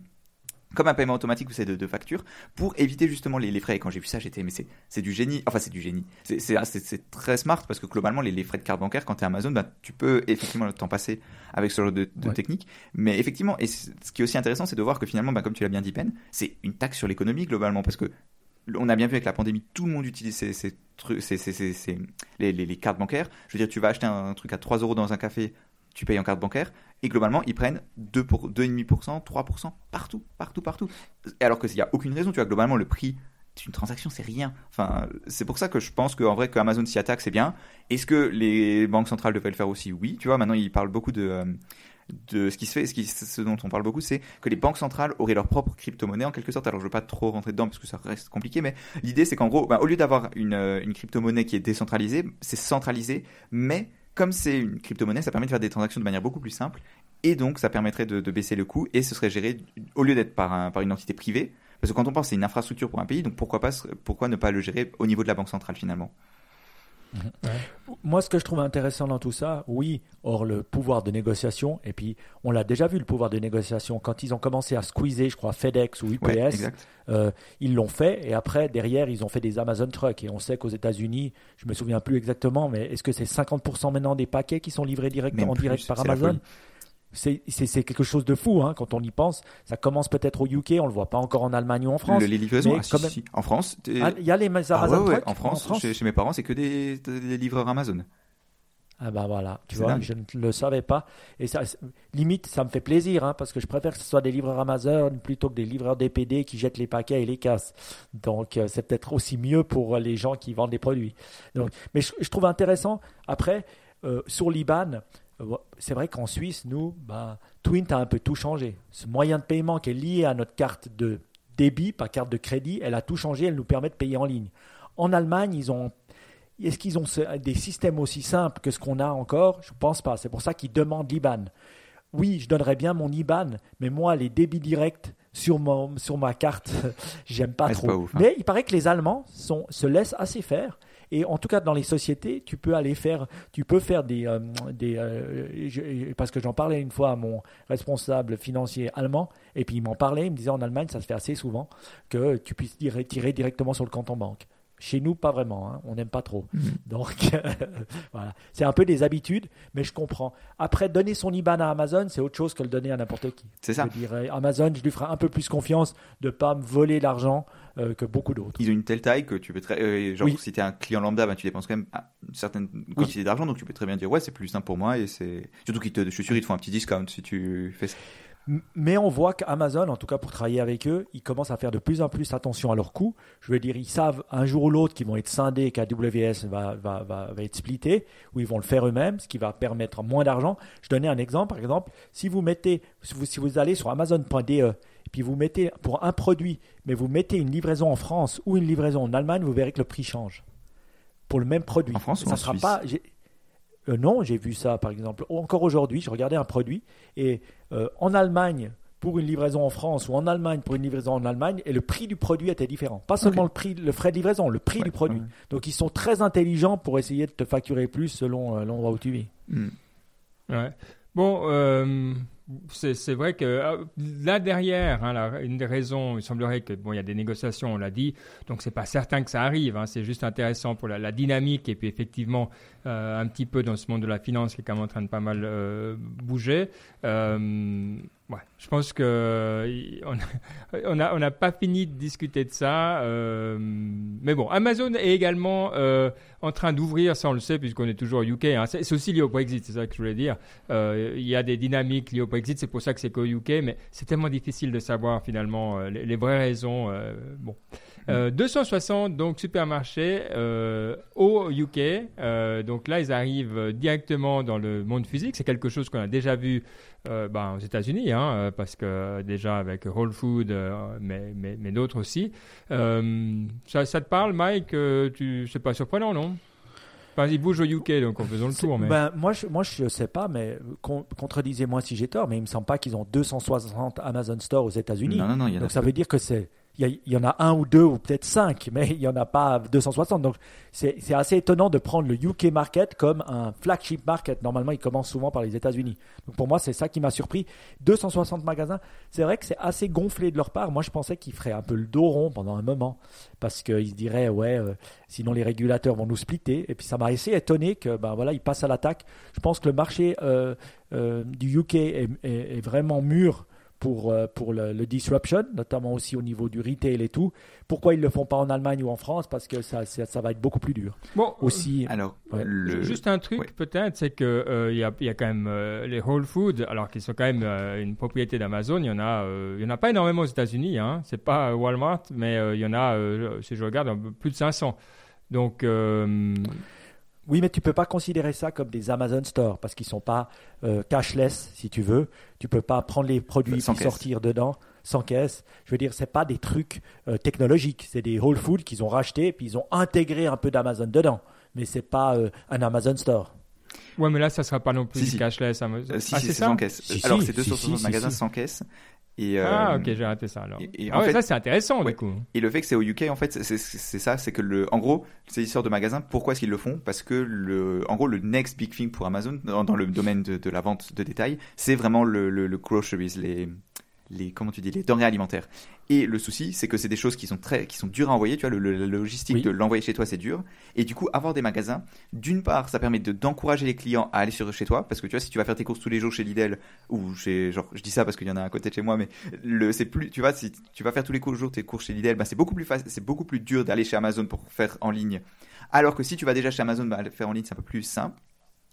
comme un paiement automatique ou c'est de, de facture pour éviter justement les, les frais. Et quand j'ai vu ça, j'étais mais c'est du génie. Enfin c'est du génie. C'est c'est très smart parce que globalement les, les frais de carte bancaire quand tu es Amazon, bah, tu peux effectivement t'en passer avec ce genre de, de Ouais. technique. Mais effectivement, et ce qui est aussi intéressant, c'est de voir que finalement, bah, comme tu l'as bien dit Ben, c'est une taxe sur l'économie globalement parce que on a bien vu avec la pandémie, tout le monde utilise ces, trucs, ces, ces, les, les, les cartes bancaires. Je veux dire, tu vas acheter un, truc à 3 euros dans un café, tu payes en carte bancaire, et globalement, ils prennent 2 pour, 2,5%, 3%, partout, partout, partout. Alors qu'il n'y a aucune raison, tu vois, globalement, le prix d'une transaction, c'est rien. Enfin, c'est pour ça que je pense qu'en vrai, que Amazon s'y attaque, c'est bien. Est-ce que les banques centrales devraient le faire aussi? Oui, tu vois, maintenant, ils parlent beaucoup de. De ce qui se fait, ce, dont on parle beaucoup, c'est que les banques centrales auraient leur propre crypto-monnaie en quelque sorte. Alors je ne veux pas trop rentrer dedans parce que ça reste compliqué, mais l'idée c'est qu'en gros, bah, au lieu d'avoir une, euh, une crypto-monnaie qui est décentralisée, c'est centralisé, mais comme c'est une crypto-monnaie, ça permet de faire des transactions de manière beaucoup plus simple, et donc ça permettrait de, baisser le coût, et ce serait géré, au lieu d'être par, par une entité privée, parce que quand on pense c'est une infrastructure pour un pays, donc pourquoi, pas, pourquoi ne pas le gérer au niveau de la banque centrale finalement? Moi, ce que je trouve intéressant dans tout ça, oui, or le pouvoir de négociation, et puis on l'a déjà vu le pouvoir de négociation quand ils ont commencé à squeezer, je crois, FedEx ou UPS, Ouais, euh, ils l'ont fait, et après, derrière, ils ont fait des Amazon Truck, et on sait qu'aux États-Unis, je me souviens plus exactement, mais est-ce que c'est 50% maintenant des paquets qui sont livrés direct, Même en direct par Amazon folie. C'est quelque chose de fou hein, quand on y pense. Ça commence peut-être au UK, on le voit pas encore en Allemagne ou en France. Le- les livraisons, ah, si, quand si, même- si. en France, Ah, Il y a les Amazon Ah ouais, ouais, Truck en France, Chez, chez mes parents, c'est que des, des livreurs Amazon. Ah bah voilà, tu vois, dingue. je ne le savais pas. Et ça, limite, ça me fait plaisir, hein, parce que je préfère que ce soit des livreurs Amazon plutôt que des livreurs DPD qui jettent les paquets et les cassent. Donc euh, c'est peut-être aussi mieux pour les gens qui vendent des produits. Donc, mais je, je trouve intéressant, après, euh, sur l'IBAN, c'est vrai qu'en Suisse, nous, bah, Twint a un peu tout changé. Ce moyen de paiement qui est lié à notre carte de débit, pas carte de crédit, elle a tout changé, elle nous permet de payer en ligne. En Allemagne, ils ont est-ce qu'ils ont des systèmes aussi simples que ce qu'on a encore? Je ne pense pas. C'est pour ça qu'ils demandent l'IBAN. Oui, je donnerais bien mon IBAN, mais moi, les débits directs sur, mon, sur ma carte, j'aime pas trop. pas ouf, hein. Mais il paraît que les Allemands sont, se laissent assez faire. Et en tout cas, dans les sociétés, tu peux aller faire, tu peux faire des, euh, euh, parce que j'en parlais une fois à mon responsable financier allemand, et puis il m'en parlait, il me disait en Allemagne, ça se fait assez souvent, que tu puisses tirer directement sur le compte en banque. Chez nous, pas vraiment, hein, on n'aime pas trop. Donc, voilà. C'est un peu des habitudes, mais je comprends. Après, donner son IBAN à Amazon, c'est autre chose que le donner à n'importe qui. C'est ça. Je dirais, Amazon, je lui ferai un peu plus confiance de ne pas me voler l'argent euh, que beaucoup d'autres. Ils ont une telle taille que tu peux très, euh, genre Oui. si t'es un client lambda, ben, tu dépenses quand même ah, une certaine quantité d'argent, donc tu peux très bien dire ouais c'est plus simple pour moi et c'est surtout qu'ils te, je suis sûr ils te font un petit discount si tu fais ça. Mais on voit qu'Amazon, en tout cas pour travailler avec eux, ils commencent à faire de plus en plus attention à leurs coûts. Je veux dire, ils savent un jour ou l'autre qu'ils vont être scindés, qu'AWS va, va, va, va être splitté, ou ils vont le faire eux-mêmes, ce qui va permettre moins d'argent. Je donnais un exemple, par exemple, si vous mettez, si vous, si vous allez sur Amazon.de, et puis vous mettez pour un produit, mais vous mettez une livraison en France ou une livraison en Allemagne, vous verrez que le prix change. Pour le même produit. En France ou ça en sera Suisse? pas. Euh, non, j'ai vu ça par exemple. Encore aujourd'hui, je regardais un produit et euh, en Allemagne pour une livraison en France ou en Allemagne pour une livraison en Allemagne et le prix du produit était différent. Pas seulement le prix, le frais de livraison, le prix Ouais, du produit. ouais. Donc ils sont très intelligents pour essayer de te facturer plus selon euh, l'endroit où tu vis. Hmm. Ouais. Bon, c'est vrai que euh, là derrière, hein, une des raisons, il semblerait que bon, il y a des négociations, on l'a dit, donc c'est pas certain que ça arrive. hein, c'est juste intéressant pour la, dynamique et puis effectivement euh, un petit peu dans ce monde de la finance qui est quand même en train de pas mal euh, bouger. Ouais, je pense que euh, on n'a on pas fini de discuter de ça. euh, mais bon, Amazon est également euh, en train d'ouvrir, ça on le sait puisqu'on est toujours au UK. hein, c'est aussi lié au Brexit, c'est ça que je voulais dire. Euh, il y a des dynamiques liées au Brexit, c'est pour ça que c'est qu'au UK, mais c'est tellement difficile de savoir finalement les, les vraies raisons. bon. Euh, 260 donc supermarchés euh, au UK. Euh, donc là, ils arrivent directement dans le monde physique. C'est quelque chose qu'on a déjà vu euh, ben, aux États-Unis, hein, euh, parce que euh, déjà avec Whole Food, euh, mais, mais, mais d'autres aussi. Euh, ça, ça te parle, Mike tu... C'est pas surprenant, non? Enfin, ils bougent au UK, donc en faisant le tour. Mais... Ben, moi, je, moi, je sais pas, mais con- contredisez-moi si j'ai tort, mais il me semble pas qu'ils ont 260 Amazon Store aux États-Unis. Non, non, non, il y en a Donc ça peu. veut dire que c'est il y, en a un ou deux ou peut-être cinq, mais il y en a pas 260. Donc c'est assez étonnant de prendre le UK market comme un flagship market. Normalement, il commence souvent par les États-Unis. Donc pour moi, c'est ça qui m'a surpris. 260 magasins, c'est vrai que c'est assez gonflé de leur part. Moi, je pensais qu'ils feraient un peu le dos rond pendant un moment parce qu'ils se diraient ouais, euh, sinon les régulateurs vont nous splitter. Et puis ça m'a assez étonné que ben voilà, passent à l'attaque. Je pense que le marché euh, euh, du UK est- est vraiment mûr pour, euh, pour le, le disruption, notamment aussi au niveau du retail et tout. Pourquoi ils ne le font pas en Allemagne ou en France? Parce que ça, ça, ça va être beaucoup plus dur. Bon, Aussi, Alors, Ouais. le... Juste un truc Ouais. peut-être, c'est que euh, il y, a, il y a quand même euh, les Whole Foods, alors qu'ils sont quand même euh, une propriété d'Amazon. Il y en a, euh, il y en a pas énormément aux États-Unis. Hein. C'est pas euh, Walmart, mais euh, il y en a, euh, si je regarde, un peu plus de 500. Donc, euh, Oui, mais tu peux pas considérer ça comme des Amazon Store parce qu'ils sont pas euh, cashless, si tu veux. Tu peux pas prendre les produits Sans caisse. sortir dedans sans caisse. Je veux dire, c'est pas des trucs euh, technologiques. C'est des Whole Foods qu'ils ont rachetés puis ils ont intégré un peu d'Amazon dedans. Mais c'est pas euh, un Amazon Store. ouais, mais là, ça sera pas non plus Si, du si. cashless. Amazon. Euh, si, ah, si, c'est sans caisse. Si, Alors, si, c'est si, 260 si, magasins si. sans caisse. Et, euh, Ah, ok, j'ai raté ça alors. et- et ah en ouais, fait- ça c'est intéressant Ouais. du coup. Et le fait que c'est au UK, en fait, c'est- ça, c'est que le, en gros, ces histoires de magasins, pourquoi est-ce qu'ils le font? Parce que le, en gros, le next big thing pour Amazon dans, dans le domaine de, de la vente de détail, c'est vraiment le, le, le groceries, les, les, comment tu dis, les denrées alimentaires. Et le souci, c'est que c'est des choses qui sont très, qui sont dures à envoyer. Tu vois, le, le- la logistique Oui. de l'envoyer chez toi, c'est dur. Et du coup, avoir des magasins, d'une part, ça permet de- d'encourager les clients à aller sur chez toi, parce que tu vois, si tu vas faire tes courses tous les jours chez Lidl ou chez, genre, je dis ça parce qu'il y en a un à côté de chez moi, mais le, c'est plus, tu vois, si tu vas faire tous les jours tes courses chez Lidl, bah, c'est beaucoup plus facile, c'est beaucoup plus dur d'aller chez Amazon pour faire en ligne. Alors que si tu vas déjà chez Amazon, bah, faire en ligne, c'est un peu plus simple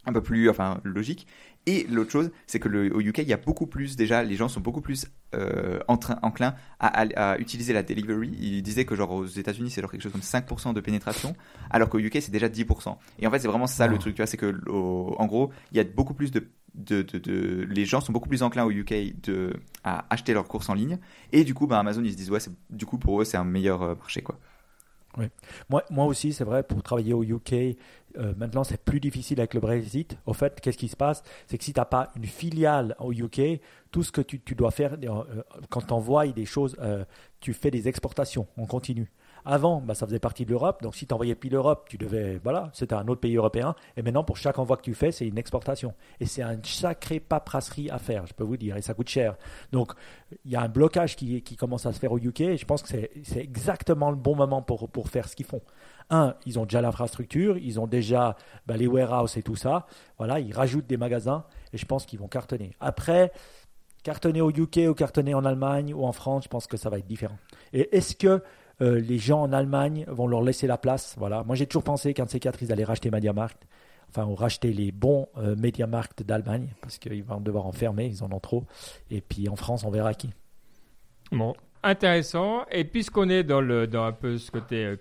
un peu plus enfin logique et l'autre chose c'est que le, au UK il y a beaucoup plus déjà les gens sont beaucoup plus euh, en train- enclins à, à- à utiliser la delivery. Ils disaient que genre aux États-Unis c'est genre quelque chose comme 5% de pénétration alors qu'au UK c'est déjà 10% et en fait c'est vraiment ça le Oh. truc tu vois c'est que au- en gros il y a beaucoup plus de de, de, de- les gens sont beaucoup plus enclins au UK de, à acheter leurs courses en ligne. Et du coup bah, Amazon ils se disent ouais du coup pour eux c'est un meilleur euh, marché quoi. Moi, moi aussi, c'est vrai, pour travailler au UK, euh, maintenant c'est plus difficile avec le Brexit. Au fait, qu'est-ce qui se passe? C'est que si tu n'as pas une filiale au UK, tout ce que tu, dois faire, euh, euh, quand tu envoies des choses, tu fais des exportations en continu. Avant, bah, ça faisait partie de l'Europe, donc si tu envoyais plus l'Europe, tu devais, voilà, c'était un autre pays européen. Et maintenant, pour chaque envoi que tu fais, c'est une exportation. Et c'est un sacré paperasserie à faire, je peux vous dire, et ça coûte cher. Donc, il y a un blocage qui, commence à se faire au UK, et je pense que c'est exactement le bon moment pour faire ce qu'ils font. Un, ils ont déjà l'infrastructure, ils ont déjà bah, les warehouses et tout ça. Voilà, ils rajoutent des magasins, et je pense qu'ils vont cartonner. Après, cartonner au UK ou cartonner en Allemagne ou en France, je pense que ça va être différent. Et est-ce que euh, les gens en Allemagne vont leur laisser la place? Voilà. Moi, j'ai toujours pensé qu'un de ces quatre, ils allaient racheter MediaMarkt. Enfin, ou racheter les bons euh, MediaMarkt d'Allemagne, parce qu'ils vont devoir en fermer, ils en ont trop. Et puis en France, on verra qui. Bon, intéressant. Et puisqu'on est dans, le, dans un peu ce côté euh,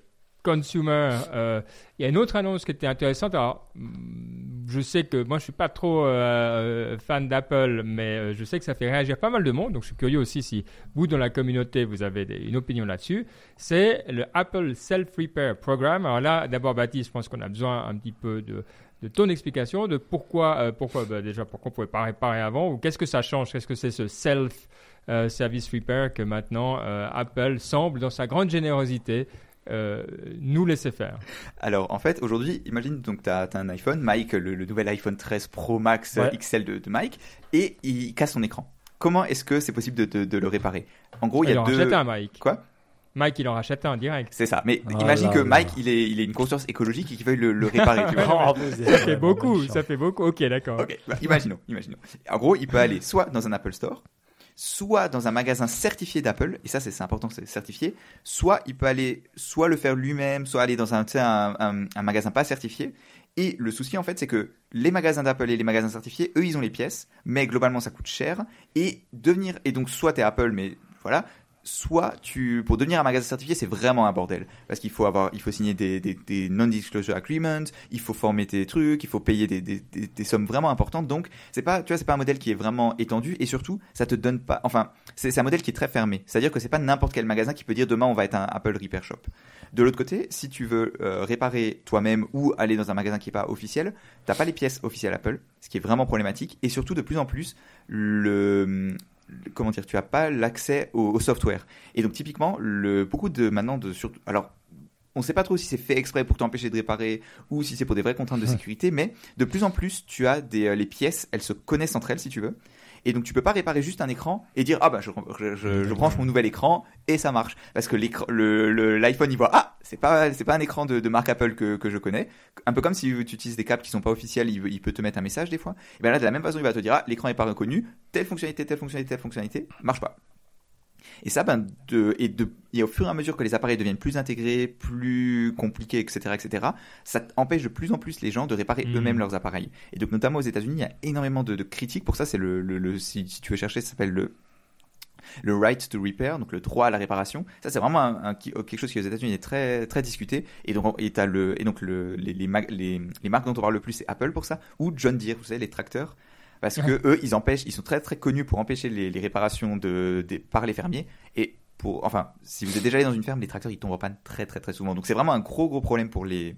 consumer, euh, il y a une autre annonce qui était intéressante. Alors, mm, je sais que moi, je suis pas trop euh, fan d'Apple, mais euh, je sais que ça fait réagir pas mal de monde. Donc, je suis curieux aussi si vous, dans la communauté, vous avez une opinion là-dessus. C'est le Apple Self Repair Program. Alors là, d'abord, Baptiste, je pense qu'on a besoin un petit peu de ton explication de pourquoi, euh, pourquoi bah, déjà pourquoi on pouvait pas réparer avant ou qu'est-ce que ça change, qu'est-ce que c'est ce self euh, service repair que maintenant euh, Apple semble dans sa grande générosité euh, nous laisser faire. Alors en fait aujourd'hui imagine donc tu as, un iPhone Mike le, le nouvel iPhone 13 Pro Max euh, Ouais. XL de, de Mike et il casse son écran. Comment est-ce que c'est possible de, de- de le réparer? En gros il y il a en deux rachète un, Mike. quoi? Mike, il en rachète un direct. C'est ça. Mais Oh imagine là que là. Mike il est il est une conscience écologique et qu'il veuille le, le réparer. tu vois. Ça fait beaucoup, ça fait beaucoup. Ok, d'accord. Ok, bah, imaginons, imaginons. En gros, il peut aller soit dans un Apple Store, soit dans un magasin certifié d'Apple, et ça c'est important, c'est certifié, soit il peut aller, soit le faire lui-même, soit aller dans un magasin pas certifié. Et le souci en fait, c'est que les magasins d'Apple et les magasins certifiés, eux, ils ont les pièces, mais globalement ça coûte cher. Et devenir, et donc soit t'es Apple, mais voilà, soit tu, pour devenir un magasin certifié, c'est vraiment un bordel. Parce qu'il faut avoir, il faut signer des, non-disclosure agreements, il faut former tes trucs, il faut payer des, sommes vraiment importantes. Donc, c'est pas, tu vois, c'est pas un modèle qui est vraiment étendu et surtout, ça te donne pas, enfin, c'est un modèle qui est très fermé. C'est-à-dire que c'est pas n'importe quel magasin qui peut dire demain on va être un Apple Repair Shop. De l'autre côté, si tu veux euh, réparer toi-même ou aller dans un magasin qui est pas officiel, t'as pas les pièces officielles Apple, ce qui est vraiment problématique. Et surtout, de plus en plus, le- comment dire, tu as pas l'accès au, au software. Et donc typiquement, le, beaucoup de maintenant de sur, alors on sait pas trop si c'est fait exprès pour t'empêcher de réparer ou si c'est pour des vraies contraintes de sécurité, mais de plus en plus, tu as des euh, les pièces, elles se connaissent entre elles si tu veux. Et donc tu peux pas réparer juste un écran et dire ah bah je, branche mon nouvel écran et ça marche. Parce que l'iPhone il voit ah c'est pas c'est pas un écran de, de marque Apple que, je connais. Un peu comme si tu utilises des câbles qui sont pas officiels il, peut te mettre un message des fois. Et ben là de la même façon il va te dire ah l'écran est pas reconnu telle fonctionnalité telle fonctionnalité telle fonctionnalité marche pas et ça, ben, de, et, de, et au fur et à mesure que les appareils deviennent plus intégrés, plus compliqués, etc., etc., ça empêche de plus en plus les gens de réparer Mhm. eux-mêmes leurs appareils. Et donc, notamment aux États-Unis, il y a énormément de, de critiques pour ça. C'est le, le, le- si, si tu veux chercher, ça s'appelle le le right to repair, donc le droit à la réparation. Ça, c'est vraiment un, un- qui- quelque chose qui aux États-Unis est très très discuté. Et donc, et t'as le, et donc le, les, les, les marques dont on parle le plus, c'est Apple pour ça, ou John Deere, vous savez, les tracteurs. Parce que eux, ils empêchent, ils sont très très connus pour empêcher les, les réparations de, par les fermiers. Et pour, enfin, si vous êtes déjà allé dans une ferme, les tracteurs ils tombent en panne très très très souvent. Donc c'est vraiment un gros gros problème pour les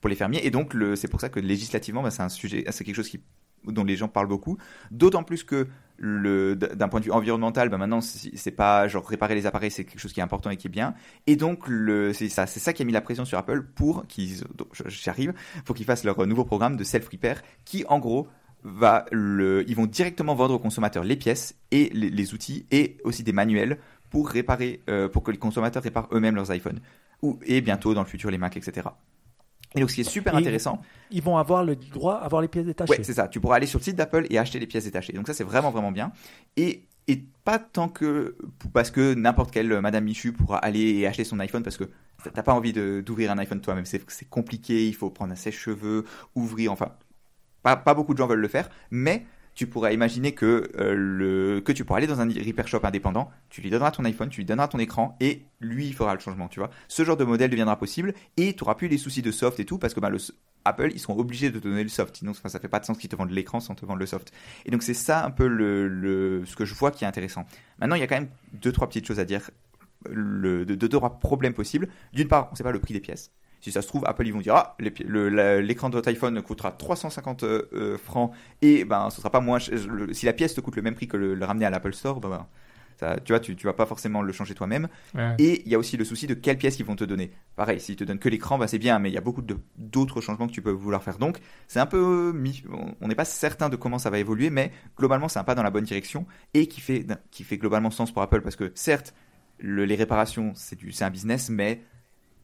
pour les fermiers. Et donc le, c'est pour ça que législativement, bah, c'est un sujet, c'est quelque chose qui dont les gens parlent beaucoup. D'autant plus que le, d'un point de vue environnemental, bah maintenant c'est pas genre réparer les appareils, c'est quelque chose qui est important et qui est bien. Et donc le, c'est ça, c'est ça qui a mis la pression sur Apple pour qu'ils, donc, je- j'y arrive, pour qu'ils fassent leur nouveau programme de self repair, qui en gros va le, ils vont directement vendre aux consommateurs les pièces et les, les outils et aussi des manuels pour réparer, euh, pour que les consommateurs réparent eux-mêmes leurs iPhones ou et bientôt dans le futur les Mac, etc. Et donc ce qui est super Et- intéressant, Ils vont avoir le droit à avoir les pièces détachées. Ouais, c'est ça. Tu pourras aller sur le site d'Apple et acheter les pièces détachées. Donc ça, c'est vraiment, vraiment bien. Et, et pas tant que... Parce que n'importe quelle Madame Michu pourra aller et acheter son iPhone parce que t'as pas envie d'ouvrir un iPhone toi-même. C'est compliqué, il faut prendre un sèche-cheveux, ouvrir, enfin... Pas, beaucoup de gens veulent le faire, mais tu pourrais imaginer que, euh, tu pourras aller dans un repair shop indépendant, tu lui donneras ton iPhone, tu lui donneras ton écran et lui il fera le changement, tu vois. Ce genre de modèle deviendra possible et tu n'auras plus les soucis de soft et tout parce que bah, le, Apple ils seront obligés de te donner le soft, sinon ça fait pas de sens qu'ils te vendent l'écran sans te vendre le soft. Et donc c'est ça un peu ce que je vois qui est intéressant. Maintenant il y a quand même deux trois petites choses à dire, deux trois problèmes possibles. D'une part, on sait pas le prix des pièces. Si ça se trouve, Apple ils vont dire ah l'écran de votre iPhone coûtera 350 euh, euh, francs et ben ce sera pas moins le- si la pièce te coûte le même prix que le, le ramener à l'Apple Store, ben, ben, ça, tu vois tu, tu vas pas forcément le changer toi-même. Ouais. Et il y a aussi le souci de quelle pièce ils vont te donner. Pareil, s'ils te donnent que l'écran, bah c'est bien, mais il y a beaucoup d'autres changements que tu peux vouloir faire. Donc, c'est un peu mi- on- on n'est pas certain de comment ça va évoluer, mais globalement, c'est un pas dans la bonne direction et qui fait, qui fait globalement sens pour Apple parce que certes, le- les réparations, c'est un business, mais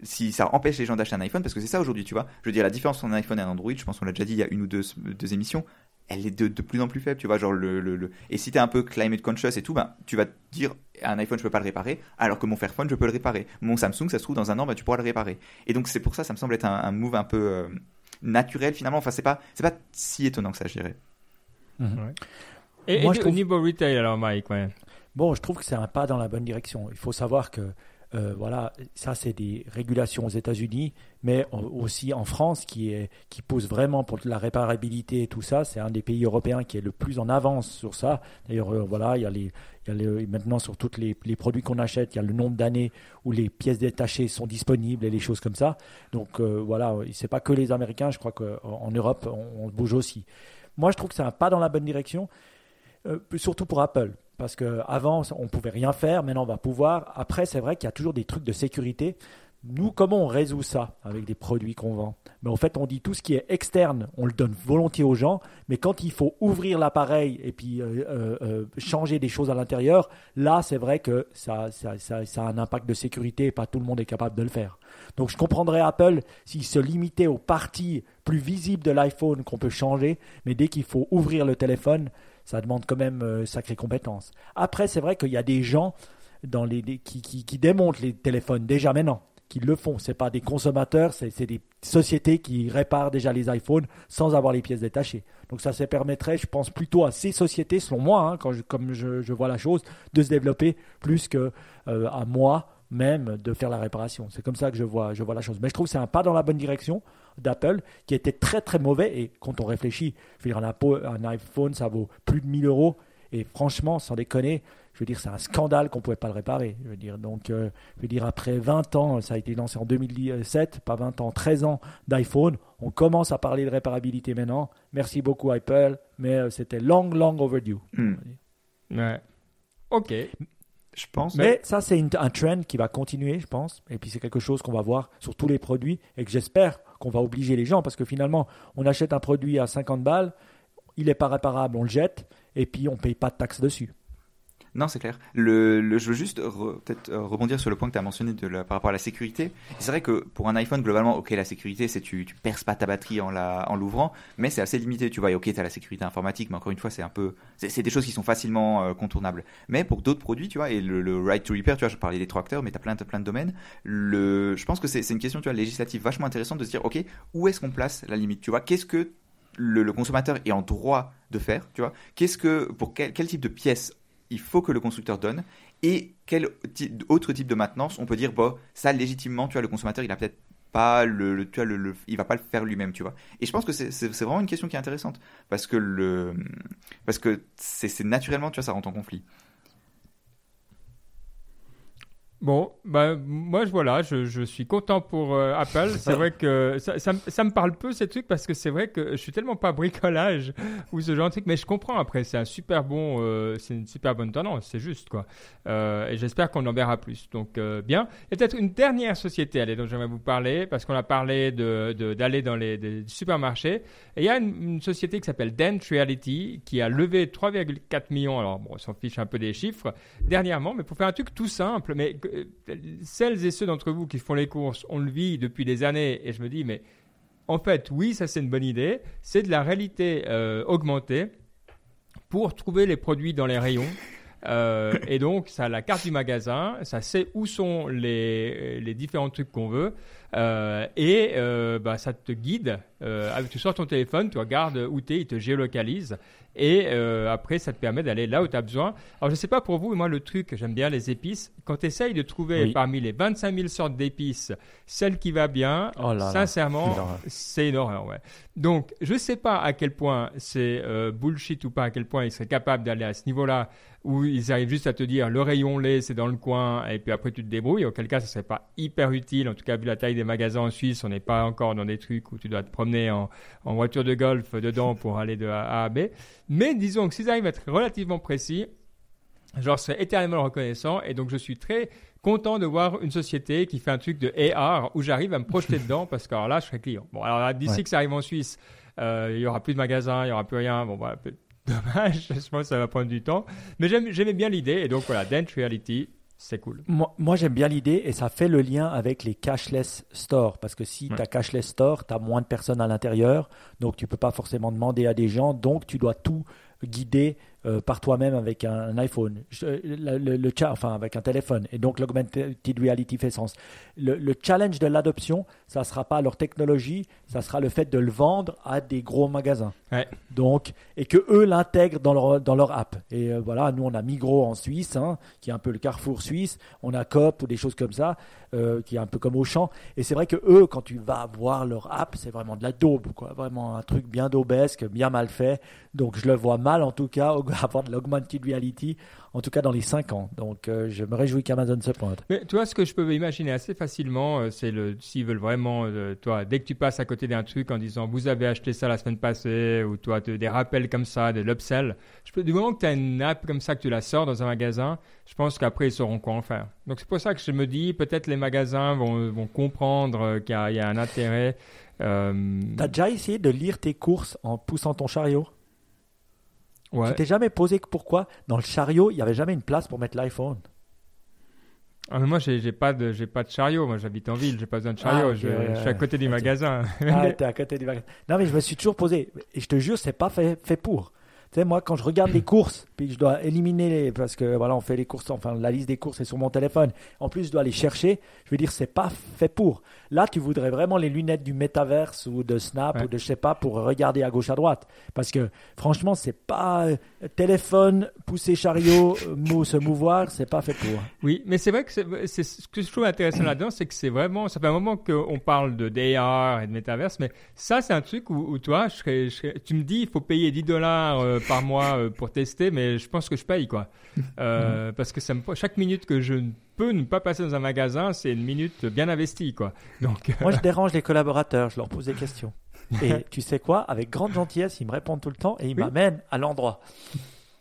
si ça empêche les gens d'acheter un iPhone, parce que c'est ça aujourd'hui, tu vois. Je veux dire, la différence entre un iPhone et un Android, je pense qu'on l'a déjà dit il y a une ou deux, deux émissions, elle est de, de plus en plus faible, tu vois. Genre le, le, le- Et si t'es un peu climate conscious et tout, ben, tu vas te dire, un iPhone, je peux pas le réparer, alors que mon Fairphone, je peux le réparer. Mon Samsung, ça se trouve, dans un an, ben, tu pourras le réparer. Et donc, c'est pour ça, ça me semble être un, un move un peu euh, naturel, finalement. Enfin, c'est pas, c'est pas si étonnant que ça, je dirais. Et, Moi, et je au trouve- niveau retail, alors Mike, ouais. Bon, je trouve que c'est un pas dans la bonne direction. Il faut savoir que euh, voilà, ça c'est des régulations aux États-Unis, mais au- aussi en France qui est qui pousse vraiment pour la réparabilité et tout ça. C'est un des pays européens qui est le plus en avance sur ça. D'ailleurs, euh, voilà, il y a les il y a les- maintenant sur tous les, les produits qu'on achète, il y a le nombre d'années où les pièces détachées sont disponibles et les choses comme ça. Donc euh, voilà, c'est pas que les Américains. Je crois qu'en Europe, on, on bouge aussi. Moi, je trouve que c'est un pas dans la bonne direction. Euh, surtout pour Apple. Parce qu'avant, on pouvait rien faire, maintenant on va pouvoir. Après, c'est vrai qu'il y a toujours des trucs de sécurité. Nous, comment on résout ça avec des produits qu'on vend? Mais En fait, on dit tout ce qui est externe, on le donne volontiers aux gens, mais quand il faut ouvrir l'appareil et puis euh, euh, euh, changer des choses à l'intérieur, là, c'est vrai que ça a un impact de sécurité et pas tout le monde est capable de le faire. Donc, je comprendrais Apple s'il se limitait aux parties plus visibles de l'iPhone qu'on peut changer, mais dès qu'il faut ouvrir le téléphone, ça demande quand même euh, sacrées compétences. Après, c'est vrai qu'il y a des gens dans les, qui, démontent les téléphones déjà maintenant, qui le font. C'est pas des consommateurs, c'est des sociétés qui réparent déjà les iPhones sans avoir les pièces détachées. Donc ça, ça permettrait, je pense, plutôt à ces sociétés, selon moi, hein, quand je- comme je, je vois la chose, de se développer plus que euh, à moi même de faire la réparation. C'est comme ça que je vois, je vois la chose. Mais je trouve que c'est un pas dans la bonne direction d'Apple qui était très très mauvais. Et quand on réfléchit, je veux dire, un, Apple- un iPhone, ça vaut plus de 1000 euros. Et franchement, sans déconner, je veux dire, c'est un scandale qu'on ne pouvait pas le réparer. Je veux dire, donc, euh, je veux dire, après 20 ans, ça a été lancé en 2017, pas 20 ans, 13 ans d'iPhone, on commence à parler de réparabilité maintenant. Merci beaucoup Apple, mais euh, c'était long, long overdue. Hmm. Ouais. Ok. Je pense. Mais ça, c'est un trend qui va continuer, je pense. Et puis, c'est quelque chose qu'on va voir sur tous les produits et que j'espère qu'on va obliger les gens parce que finalement, on achète un produit à 50 balles, il n'est pas réparable, on le jette et puis on ne paye pas de taxes dessus. Non, c'est clair. Le, je veux juste re- peut-être euh, rebondir sur le point que tu as mentionné de la- par rapport à la sécurité. C'est vrai que pour un iPhone, globalement, ok, la sécurité, c'est tu, tu perces pas ta batterie en la, en l'ouvrant, mais c'est assez limité. Tu vois, et ok, tu as la sécurité informatique, mais encore une fois, c'est un peu, c'est des choses qui sont facilement euh, contournables. Mais pour d'autres produits, tu vois, et le, right to repair, tu vois, je parlais des tracteurs, mais tu as plein, plein de domaines. Le, je pense que c'est c'est une question, tu vois, législative vachement intéressante de se dire, ok, où est-ce qu'on place la limite? Tu vois, qu'est-ce que le, consommateur est en droit de faire? Tu vois, qu'est-ce que, pour quel, quel type de pièces il faut que le constructeur donne. Et quel autre type de maintenance on peut dire bon ça légitimement tu vois le consommateur il a peut-être pas le, tu le, il va pas le faire lui-même tu vois. Et je pense que c'est vraiment une question qui est intéressante. Parce que le parce que c'est naturellement tu vois ça rentre en conflit Bon, bah, moi, je, voilà, je, je suis content pour euh, Apple. C'est vrai que ça, ça, me- ça me parle peu ces trucs parce que c'est vrai que je suis tellement pas bricolage ou ce genre de truc, mais je comprends après. C'est un super bon, euh, c'est une super bonne tendance, c'est juste quoi. Euh, et j'espère qu'on en verra plus. Donc bien. Et peut-être une dernière société, allez, dont j'aimerais vous parler parce qu'on a parlé de de- d'aller dans les des supermarchés. Et il y a une, une société qui s'appelle Dent Reality qui a levé 3,4 millions. Alors bon, on s'en fiche un peu des chiffres dernièrement, mais pour faire un truc tout simple, mais celles et ceux d'entre vous qui font les courses, on le vit depuis des années, et je me dis, mais en fait, oui, ça c'est une bonne idée, c'est de la réalité euh, augmentée pour trouver les produits dans les rayons. Euh, et donc, ça a la carte du magasin, ça sait où sont les, les différents trucs qu'on veut, euh, et bah, ça te guide. Euh, tu sors ton téléphone, tu regardes où tu es, il te géolocalise, et euh, après, ça te permet d'aller là où tu as besoin. Alors, je sais pas pour vous, mais moi, le truc, j'aime bien les épices. Quand tu essayes de trouver Oui. parmi les 25 000 sortes d'épices, celle qui va bien, Oh là sincèrement, c'est une horreur, ouais. Donc, je sais pas à quel point c'est euh, bullshit ou pas, à quel point ils seraient capables d'aller à ce niveau-là, où ils arrivent juste à te dire le rayon lait, c'est dans le coin, et puis après tu te débrouilles. Auquel cas, ça serait pas hyper utile. En tout cas, vu la taille des magasins en Suisse, on n'est pas encore dans des trucs où tu dois te promener en, en voiture de golf dedans pour aller de A à B. Mais disons que s'ils arrivent à être relativement précis, je leur serais éternellement reconnaissant. Et donc, je suis très content de voir une société qui fait un truc de AR où j'arrive à me projeter dedans parce que alors là, je serais client. Bon, alors d'ici Ouais. que ça arrive en Suisse, euh, il y aura plus de magasins, il y aura plus rien. Bon, voilà, dommage. Je pense que ça va prendre du temps. Mais j'aimais bien l'idée. Et donc, voilà, Dent Reality, c'est cool. Moi, moi, j'aime bien l'idée et ça fait le lien avec les cashless stores parce que si Ouais. tu as cashless store, tu as moins de personnes à l'intérieur, donc tu peux pas forcément demander à des gens, donc tu dois tout guider euh, par toi-même avec un, un iPhone, Je- le, le- enfin avec un téléphone. Et donc l'augmented reality fait sens. Le, le challenge de l'adoption, ça sera pas leur technologie, ça sera le fait de le vendre à des gros magasins. Ouais. Donc, et que eux l'intègrent dans leur, dans leur app. Et euh, voilà, nous on a Migros en Suisse, hein, qui est un peu le carrefour suisse. On a Coop ou des choses comme ça, euh, qui est un peu comme Auchan. Et c'est vrai que eux, quand tu vas voir leur app, c'est vraiment de la daube, quoi. Vraiment un truc bien daubesque, bien mal fait. Donc je le vois mal en tout cas avoir de l'augmented reality, en tout cas dans les 5 ans. Donc euh, je me réjouis qu'Amazon se pointe. Mais tu vois, ce que je peux imaginer assez facilement, euh, c'est le s'ils veulent vraiment, euh, toi, dès que tu passes à côté d'un truc en disant vous avez acheté ça la semaine passée, ou toi, des rappels comme ça, de l'upsell, je peux, du moment que tu as une app comme ça, que tu la sors dans un magasin, je pense qu'après ils sauront quoi en faire. Donc c'est pour ça que je me dis, peut-être les magasins vont, vont comprendre qu'il y, a- il y a un intérêt. Euh, T'as déjà essayé de lire tes courses en poussant ton chariot? Ouais. Tu t'es jamais posé pourquoi dans le chariot, il n'y avait jamais une place pour mettre l'iPhone Ah, mais moi, j'ai pas de, j'ai pas de chariot. Moi, j'habite en ville, j'ai pas besoin de chariot. Ah, ok, je, ouais, je suis à ouais. côté du Ok. magasin. Ah, t'es à côté du magasin. Non, mais je me suis toujours posé, et je te jure, c'est pas fait, fait pour. Sais, moi, quand je regarde les courses, puis je dois éliminer les, parce que voilà, on fait les courses, enfin, la liste des courses est sur mon téléphone. En plus, je dois les chercher. Je veux dire, c'est pas fait pour. Là, tu voudrais vraiment les lunettes du métaverse ou de Snap Ouais. ou de je sais pas pour regarder à gauche à droite. Parce que franchement, c'est pas euh, téléphone, pousser chariot, euh, mou- se mouvoir, c'est pas fait pour. Oui, mais c'est vrai que c'est ce que je trouve intéressant là-dedans, c'est que c'est vraiment, ça fait un moment qu'on parle de d'AR et de métaverse, mais ça, c'est un truc où, où toi, je serais, je serais- tu me dis, il faut payer 10 dollars euh, par mois euh, pour tester, mais je pense que je paye, quoi. Euh, parce que ça me, chaque minute que je ne peux ne pas passer dans un magasin, c'est une minute bien investie, quoi. Donc, euh, Moi, je dérange les collaborateurs, je leur pose des questions. Et tu sais quoi? Avec grande gentillesse, ils me répondent tout le temps et ils Oui. m'amènent à l'endroit.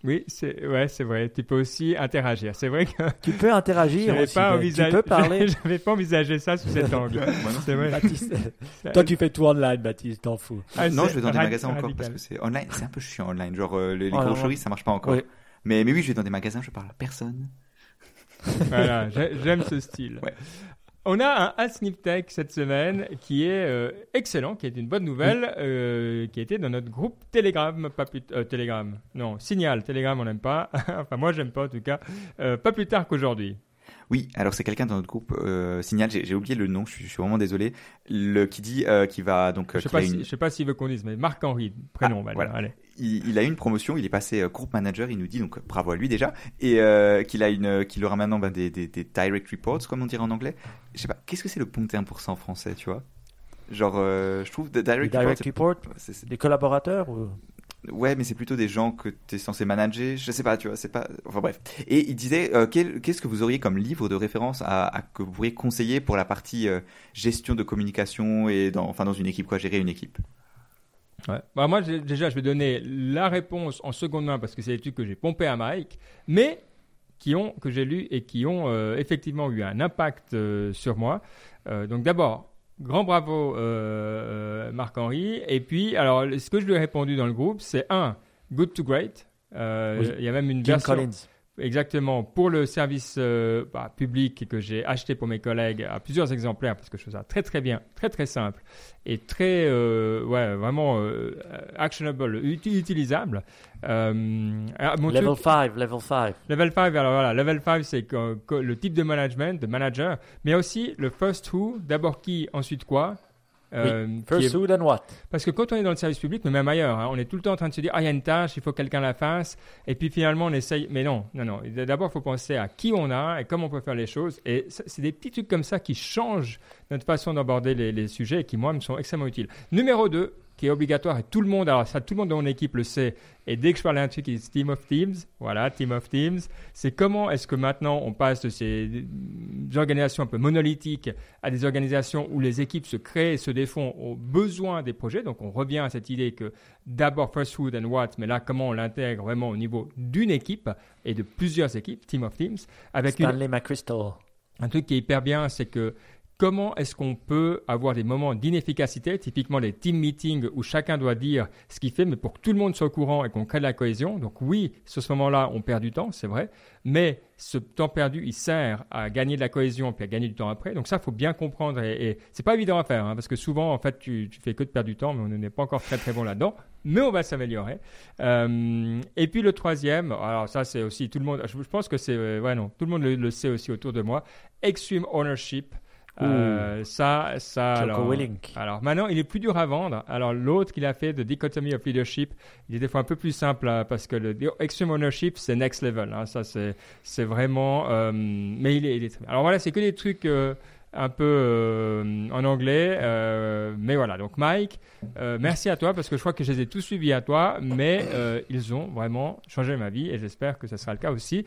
Oui, c'est ouais, c'est vrai. Tu peux aussi interagir. C'est vrai que Tu peux interagir j'avais aussi. pas envisagé, Tu peux parler. j'avais pas envisagé ça sous cet angle. c'est vrai. Baptiste. Toi, tu fais tout online, Baptiste, t'en fous. Ah, non, je vais dans des magasins encore radical. parce que c'est online. C'est un peu chiant online. Genre euh, les, les Oh, groceries, ça marche pas encore. Oui. Mais, mais oui, je vais dans des magasins, je parle à personne. Voilà, j'ai- j'aime ce style. Ouais. On a un Ask Nip Tech cette semaine qui est euh, excellent, qui est une bonne nouvelle, euh, qui était dans notre groupe Telegram, pas plus euh, Telegram, non, Signal, Telegram on n'aime pas, enfin moi j'aime pas en tout cas, pas plus tard qu'aujourd'hui. Oui, alors c'est quelqu'un dans notre groupe euh, Signal, j'ai oublié le nom, je suis, je suis vraiment désolé, le qui dit euh, qu'il va donc Je euh, sais a pas, si, une- je sais pas s'il veut qu'on dise, mais Marc-Henri, prénom, Ah, voilà. allez. il, il a eu une promotion, il est passé euh, group manager, il nous dit donc bravo à lui déjà, et euh, qu'il a une, qu'il aura maintenant ben, des, des, des direct reports comme on dirait en anglais. Je sais pas, qu'est-ce que c'est le ponté 1% en français, tu vois? Genre, euh, je trouve direct, direct report, report, c'est- c'est- des collaborateurs ou... Ouais, mais c'est plutôt des gens que tu es censé manager. Je sais pas, tu vois, c'est pas. Enfin bref. Et il disait, euh, qu'est-ce que vous auriez comme livre de référence à, que vous pourriez conseiller pour la partie euh, gestion de communication et dans, enfin dans une équipe, quoi, gérer une équipe? Ouais. Bah, moi, déjà, je vais donner la réponse en seconde main parce que c'est trucs que j'ai pompé à Mike, mais qui ont, que j'ai lu et qui ont euh, effectivement eu un impact sur moi. Donc, d'abord, grand bravo, euh, euh, Marc-Henri. Et puis, alors, ce que je lui ai répondu dans le groupe, c'est un, good to great. Euh, Oui. Il y a même une Jim version. Collins. Exactement, pour le service euh, bah, public que j'ai acheté pour mes collègues à plusieurs exemplaires parce que je trouve ça très très bien, très très simple et très euh, ouais vraiment euh, actionable, uti- utilisable. Ah, mon Level truc- 5, level 5. Level 5, alors voilà, level 5 c'est le type de management, de manager, mais aussi le first who, d'abord qui, ensuite quoi. Euh, First est- who, then what? Parce que quand on est dans le service public, mais même ailleurs, hein, on est tout le temps en train de se dire, ah, il y a une tâche, il faut que quelqu'un la fasse. Et puis finalement, on essaye. Mais non, non, non. D'abord, il faut penser à qui on a et comment on peut faire les choses. Et c'est des petits trucs comme ça qui changent notre façon d'aborder les, les sujets et qui, moi, me sont extrêmement utiles. Numéro 2, qui est obligatoire et tout le monde, alors ça, tout le monde dans mon équipe le sait. Et dès que je parle d'un truc, qui est Team of Teams, voilà, Team of Teams, c'est comment est-ce que maintenant on passe de ces organisations un peu monolithiques à des organisations où les équipes se créent et se défont aux besoins des projets? Donc on revient à cette idée que d'abord first food and what, mais là comment on l'intègre vraiment au niveau d'une équipe et de plusieurs équipes, Team of Teams, avec une, Stanley McChrystal. un truc qui est hyper bien, c'est que comment est-ce qu'on peut avoir des moments d'inefficacité, typiquement les team meetings où chacun doit dire ce qu'il fait, mais pour que tout le monde soit au courant et qu'on crée de la cohésion? Donc oui, sur ce moment-là, on perd du temps, c'est vrai, mais ce temps perdu, il sert à gagner de la cohésion puis à gagner du temps après. Donc ça, faut bien comprendre et, et c'est pas évident à faire hein, parce que souvent, en fait, tu, tu fais que de perdre du temps, mais on n'est pas encore très très bon là-dedans. Mais on va s'améliorer. Euh, et puis le troisième, alors ça c'est aussi tout le monde. Je, pense que c'est euh, ouais non, tout le monde le sait aussi autour de moi. Extreme ownership. Euh, ça, ça. Jocko alors, alors maintenant, il est plus dur à vendre. Alors l'autre qu'il a fait de Dichotomy of Leadership, il est des fois un peu plus simple hein, parce que le Extreme Ownership, c'est next level. hein. Ça, c'est, c'est vraiment. euh, mais il est, il. Alors voilà, c'est que des trucs euh, un peu euh, en anglais. euh, mais voilà, donc Mike, euh, merci à toi parce que je crois que je les ai tous suivis à toi, mais ils ont vraiment changé ma vie et j'espère que ça sera le cas aussi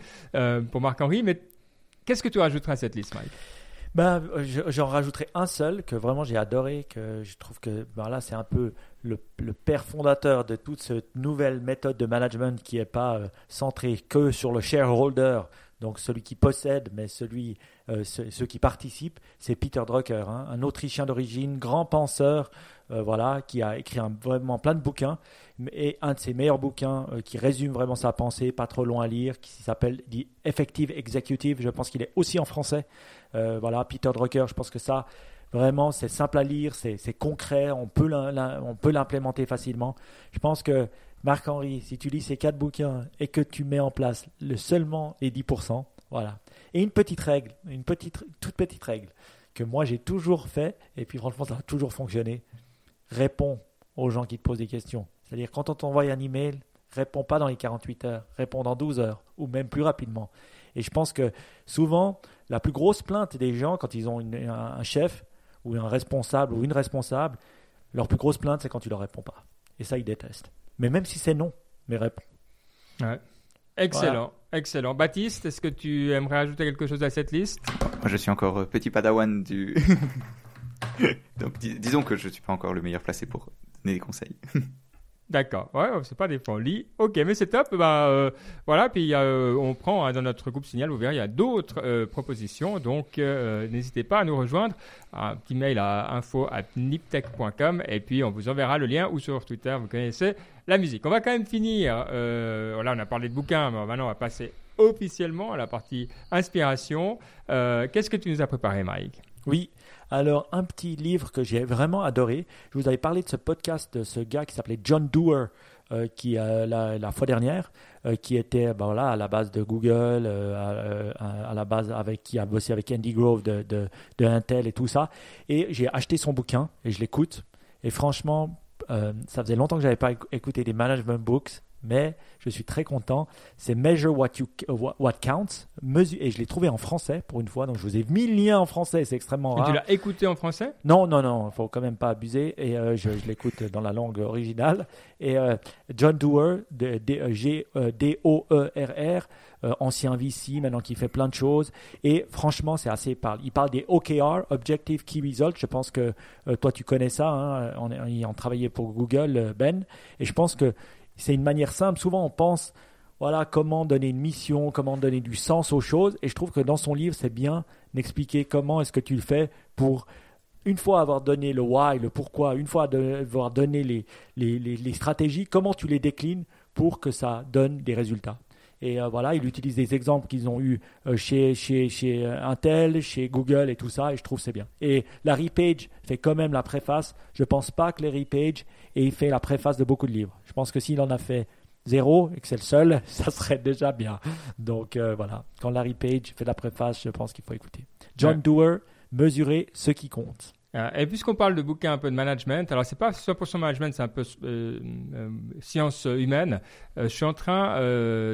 pour Marc-Henri. Mais qu'est-ce que tu rajouteras à cette liste, Mike? Je- j'en rajouterai un seul que vraiment j'ai adoré, que je trouve que ben c'est un peu le, père fondateur de toute cette nouvelle méthode de management qui n'est pas euh, centrée que sur le shareholder, donc celui qui possède, mais celui euh, ce- ceux qui participent, c'est Peter Drucker, hein, un Autrichien d'origine, grand penseur, voilà, qui a écrit un- vraiment plein de bouquins, et un de ses meilleurs bouquins qui résume vraiment sa pensée, pas trop long à lire, qui s'appelle The Effective Executive. Je pense qu'il est aussi en français. Euh, voilà, Peter Drucker, je pense que ça, vraiment, c'est simple à lire, c'est concret, on peut l'implémenter facilement. Je pense que Marc-Henri, si tu lis ces quatre bouquins et que tu mets en place le seulement les 10%, voilà. Et une petite règle, une petite, toute petite règle que moi j'ai toujours fait, et puis franchement ça a toujours fonctionné. Réponds aux gens qui te posent des questions. C'est-à-dire quand on t'envoie un email, réponds pas dans les 48 heures, réponds dans 12 heures, ou même plus rapidement. Et je pense que souvent, la plus grosse plainte des gens quand ils ont un chef, ou un responsable, ou une responsable, leur plus grosse plainte c'est quand tu leur réponds pas. Et ça, ils détestent. Mais même si c'est non, mais réponds. Ouais. Excellent, excellent. Baptiste, est-ce que tu aimerais ajouter quelque chose à cette liste? Moi, je suis encore euh, petit padawan du. Donc, disons que je ne suis pas encore le meilleur placé pour donner des conseils. D'accord, ouais, c'est pas des lit. Ok, mais c'est top. Bah, euh, voilà, puis euh, on prend hein, dans notre groupe Signal, vous verrez, il y a d'autres euh, propositions. Donc, n'hésitez pas à nous rejoindre. Un petit mail à info.niptech.com et puis on vous enverra le lien ou sur Twitter, vous connaissez la musique. On va quand même finir. voilà, on a parlé de bouquins, mais maintenant on va passer officiellement à la partie inspiration. Qu'est-ce que tu nous as préparé, Mike? Oui, alors, un petit livre que j'ai vraiment adoré. Je vous avais parlé de ce podcast de ce gars qui s'appelait John Doerr, euh, qui euh, la, fois dernière, euh, qui était ben à la base de Google, à, la base avec qui a bossé avec Andy Grove de, de, de Intel et tout ça. Et j'ai acheté son bouquin et je l'écoute. Et franchement, ça faisait longtemps que j'avais pas écouté des management books mais je suis très content. C'est Measure What, you, what Counts. et je l'ai trouvé en français pour une fois. Donc je vous ai mis le lien en français. C'est extrêmement rare. tu l'as écouté en français? Non, non, non. Il faut quand même pas abuser. Et euh, je, l'écoute dans la langue originale. Et euh, John Doerr, D-O-E-R-R, euh, ancien VC, maintenant qui fait plein de choses. Et franchement, c'est assez. Parle. Il parle des OKR, Objective Key Results. Je pense que toi, tu connais ça. Hein. On, on, travaillait pour Google, Ben. Et je pense que c'est une manière simple. Souvent, on pense, voilà, comment donner une mission, comment donner du sens aux choses. Et je trouve que dans son livre, c'est bien d'expliquer comment est-ce que tu le fais pour, une fois avoir donné le why, le pourquoi, une fois avoir donné les, les, les stratégies, comment tu les déclines pour que ça donne des résultats. Et euh, voilà, il utilise des exemples qu'ils ont eu euh, chez, chez, chez euh, Intel, chez Google et tout ça, et je trouve c'est bien. Et Larry Page fait quand même la préface. Je ne pense pas que Larry Page ait fait la préface de beaucoup de livres. Je pense que s'il en a fait zéro et que c'est le seul, ça serait déjà bien. Donc voilà, quand Larry Page fait la préface, je pense qu'il faut écouter. John Doerr, mesurer ce qui compte. Euh, et puisqu'on parle de bouquins un peu de management, alors c'est pas 100% management, c'est un peu euh, euh, science humaine. je suis en train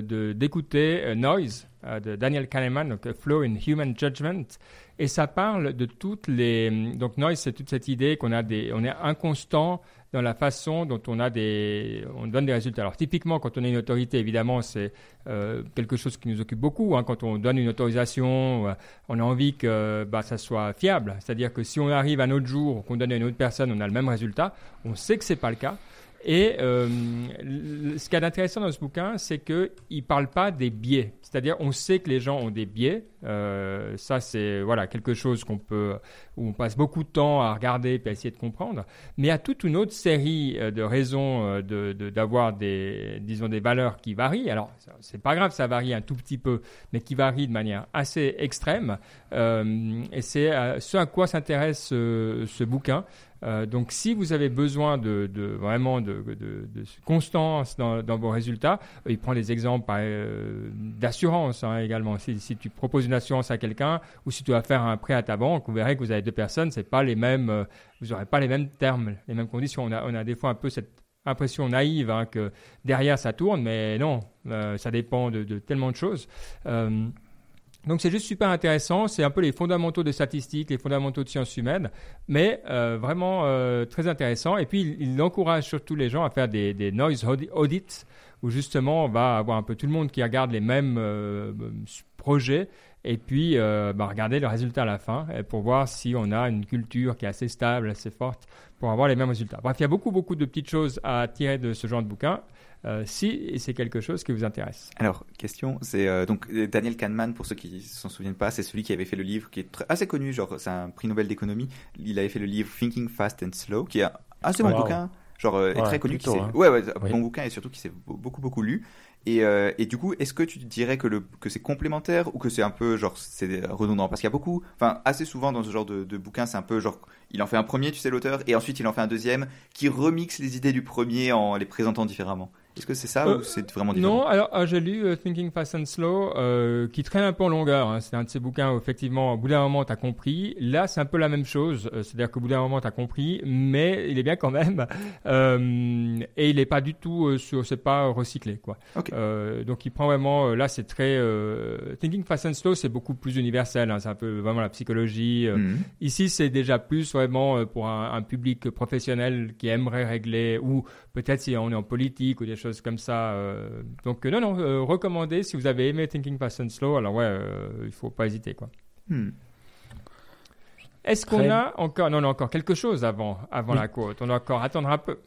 d'écouter Noise de Daniel Kahneman, donc Flow in Human Judgment, et ça parle de toutes les. Donc Noise, c'est toute cette idée qu'on a des, on est inconstant dans la façon dont on a des, on donne des résultats. Alors typiquement, quand on est une autorité, évidemment, c'est euh, quelque chose qui nous occupe beaucoup. Hein. Quand on donne une autorisation, euh, on a envie que bah, ça soit fiable. C'est-à-dire que si on arrive un autre jour, qu'on donne à une autre personne, on a le même résultat. On sait que c'est pas le cas. Et euh, ce qui est intéressant dans ce bouquin, c'est qu'il ne parle pas des biais. C'est-à-dire, on sait que les gens ont des biais. Euh, ça, c'est voilà, quelque chose qu'on peut, où on passe beaucoup de temps à regarder et à essayer de comprendre. Mais il y a toute une autre série euh, de raisons d'avoir des, disons, des valeurs qui varient. Alors, c'est pas grave, ça varie un tout petit peu, mais qui varient de manière assez extrême. et c'est ce à quoi s'intéresse ce bouquin. Euh, donc, si vous avez besoin de, vraiment de, constance dans, vos résultats, euh, il prend des exemples euh, d'assurance hein, également. Si, tu proposes une assurance à quelqu'un ou si tu vas faire un prêt à ta banque, vous verrez que vous avez deux personnes, c'est pas les mêmes, vous n'aurez pas les mêmes termes, les mêmes conditions. On a, on a des fois un peu cette impression naïve hein, que derrière ça tourne, mais non, ça dépend de, tellement de choses. Donc c'est juste super intéressant, c'est un peu les fondamentaux de statistiques, les fondamentaux de sciences humaines, mais euh, vraiment euh, très intéressant. Et puis il, encourage surtout les gens à faire des, noise audits, où justement on va avoir un peu tout le monde qui regarde les mêmes euh, projets et puis bah, regarder le résultat à la fin pour voir si on a une culture qui est assez stable, assez forte pour avoir les mêmes résultats. Bref, il y a beaucoup beaucoup de petites choses à tirer de ce genre de bouquin. Euh, si c'est quelque chose qui vous intéresse. Alors, question, c'est euh, donc Daniel Kahneman, pour ceux qui s'en souviennent pas, c'est celui qui avait fait le livre qui est assez connu, genre c'est un prix Nobel d'économie. Il avait fait le livre Thinking Fast and Slow, qui est un assez bon bouquin, genre euh, est très connu, qui hein. ouais, ouais, bon bouquin et surtout qui s'est beaucoup beaucoup lu. Et, et, du coup, est-ce que tu dirais que, le, que c'est complémentaire ou que c'est un peu genre c'est redondant? Parce qu'il y a beaucoup, enfin assez souvent dans ce genre de, de bouquin, c'est un peu genre il en fait un premier, tu sais l'auteur, et ensuite il en fait un deuxième qui remixe les idées du premier en les présentant différemment. Est-ce que c'est ça Euh, ou c'est vraiment différent Non, alors ah, j'ai lu euh, Thinking Fast and Slow, euh, qui traîne un peu en longueur. hein. C'est un de ces bouquins où effectivement, au bout d'un moment, tu as compris. Là, c'est un peu la même chose. Euh, C'est-à-dire qu'au bout d'un moment, tu as compris, mais il est bien quand même. Et il n'est pas du tout sur, c'est pas recyclé, quoi. Ok. Euh, donc il prend vraiment, là, c'est très. Thinking Fast and Slow, c'est beaucoup plus universel. hein. C'est un peu vraiment la psychologie. Mhm. Ici, c'est déjà plus vraiment pour un, un public professionnel qui aimerait régler, ou peut-être si on est en politique ou des choses comme ça. euh, donc, euh, non, non, euh, recommandé si vous avez aimé Thinking Fast and Slow, alors ouais, euh, il faut pas hésiter, quoi. Hmm. Est-ce qu'on a encore, non, on a encore quelque chose avant, avant Oui. la côte On doit encore attendre un peu.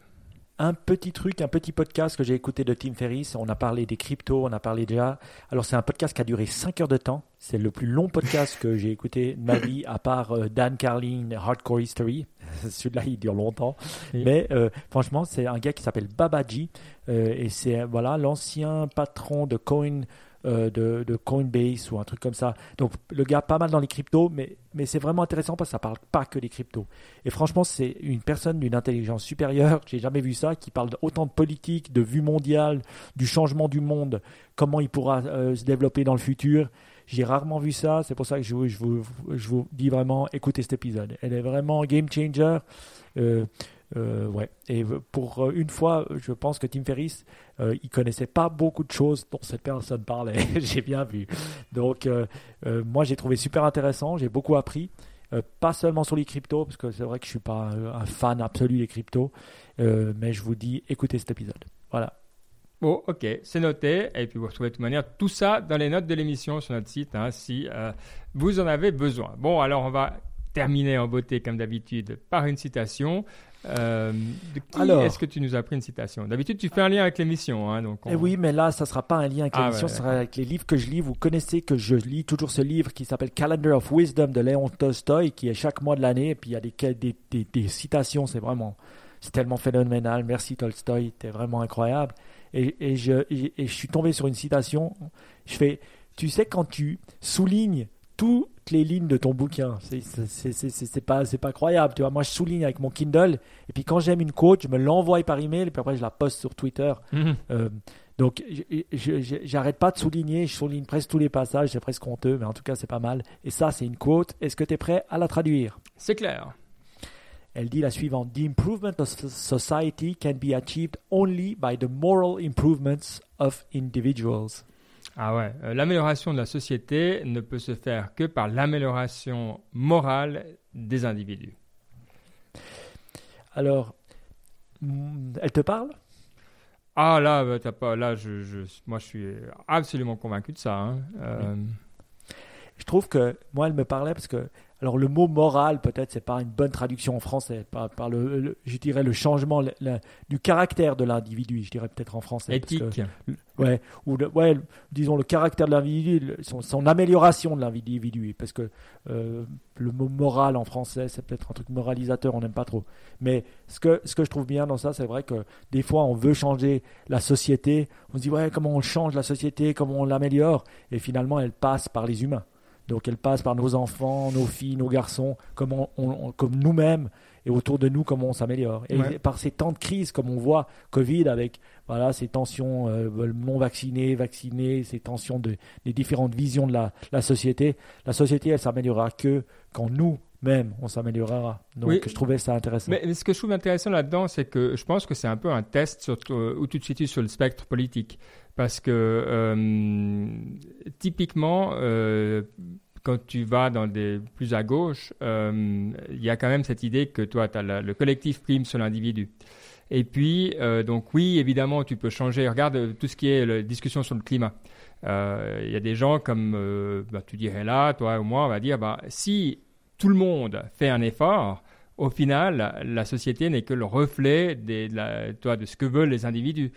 Un petit truc, un petit podcast que j'ai écouté de Tim Ferriss. On a parlé des cryptos, on a parlé déjà. Alors, c'est un podcast qui a duré 5 heures de temps. C'est le plus long podcast que j'ai écouté de ma vie, à part euh, Dan Carlin, Hardcore History. Celui-là, il dure longtemps. Oui. Mais euh, franchement, c'est un gars qui s'appelle Babaji. euh, et c'est voilà l'ancien patron de Coin. Euh, de, Coinbase ou un truc comme ça. Donc le gars pas mal dans les cryptos, mais, mais c'est vraiment intéressant parce que ça parle pas que des cryptos. Et franchement, c'est une personne d'une intelligence supérieure. J'ai jamais vu ça qui parle autant de politique, de vue mondiale, du changement du monde, comment il pourra euh, se développer dans le futur. J'ai rarement vu ça. C'est pour ça que je, vous- je, vous, je vous dis vraiment, écoutez cet épisode. Elle est vraiment game changer. Euh, euh, ouais. Et pour euh, une fois, je pense que Tim Ferriss, euh, il connaissait pas beaucoup de choses dont cette personne parlait. j'ai bien vu. Donc, euh, moi, j'ai trouvé super intéressant. J'ai beaucoup appris. Pas seulement sur les cryptos, parce que c'est vrai que je suis pas un fan absolu des cryptos, mais je vous dis, écoutez cet épisode. Voilà. Bon, ok, c'est noté. Et puis vous retrouvez de toute manière tout ça dans les notes de l'émission sur notre site, hein, si vous en avez besoin. Bon, alors on va terminer en beauté comme d'habitude par une citation. Euh, de qui Alors. est-ce que tu nous as pris une citation? D'habitude, tu fais un lien avec l'émission, hein, donc. on- Et oui, mais là, ça sera pas un lien avec Ah, l'émission, ouais, sera avec les livres que je lis. Vous connaissez que je lis toujours ce livre qui s'appelle Calendar of Wisdom de Léon Tolstoy, qui est chaque mois de l'année. Et puis il y a des, des, des, des citations, c'est vraiment, c'est tellement phénoménal. Merci Tolstoy, t'es vraiment incroyable. Et, et, je, et, et je suis tombé sur une citation. Je fais, tu sais, quand tu soulignes toutes les lignes de ton bouquin, c'est pas, c'est pas croyable. Tu vois, moi, je souligne avec mon Kindle. Et puis quand j'aime une quote, je me l'envoie par email. Et puis après, je la poste sur Twitter. Mhm. Euh, donc, j'arrête pas de souligner, je souligne presque tous les passages, c'est presque honteux, mais en tout cas, c'est pas mal. Et ça, c'est une quote. Est-ce que tu es prêt à la traduire? C'est clair. Elle dit la suivante The improvement of society can be achieved only by the moral improvements of individuals. Ah ouais, euh, l'amélioration de la société ne peut se faire que par l'amélioration morale des individus. Alors, mm, elle te parle? Ah là, bah, t'as pas, là, je, je- moi, je suis absolument convaincu de ça. hein. Euh, Je trouve que moi, elle me parlait parce que, alors le mot moral, peut-être, c'est pas une bonne traduction en français, par, par le, le- je dirais le changement le- le- du caractère de l'individu, je dirais peut-être en français. parce que- éthique. Ouais, ou ouais, disons le caractère de l'individu, son amélioration de l'individu, parce que euh, le mot moral en français, c'est peut-être un truc moralisateur, on n'aime pas trop. Mais ce que, ce que je trouve bien dans ça, c'est vrai que des fois, on veut changer la société, on se dit, ouais, comment on change la société, comment on l'améliore, et finalement, elle passe par les humains. Donc, elle passe par nos enfants, nos filles, nos garçons, comment on, on- comme nous-mêmes, et autour de nous, comment on s'améliore. Et Ouais. par ces temps de crise, comme on voit, Covid avec voilà, ces tensions euh, non vaccinés, vaccinés, ces tensions de, des différentes visions de la, la société. La société, elle s'améliorera que quand nous-mêmes, on s'améliorera. Donc, Oui. je trouvais ça intéressant. Mais, mais ce que je trouve intéressant là-dedans, c'est que je pense que c'est un peu un test sur, euh, où tu te situes sur le spectre politique. Parce que euh, typiquement, euh, quand tu vas dans des plus à gauche, euh, il y a quand même cette idée que toi, as le collectif prime sur l'individu. Et puis, donc oui, évidemment, tu peux changer. Regarde tout ce qui est la discussion sur le climat. Il y a des gens comme, bah, tu dirais là, toi ou moi, on va dire, bah, si tout le monde fait un effort, au final, la société n'est que le reflet de, de ce que veulent les individus.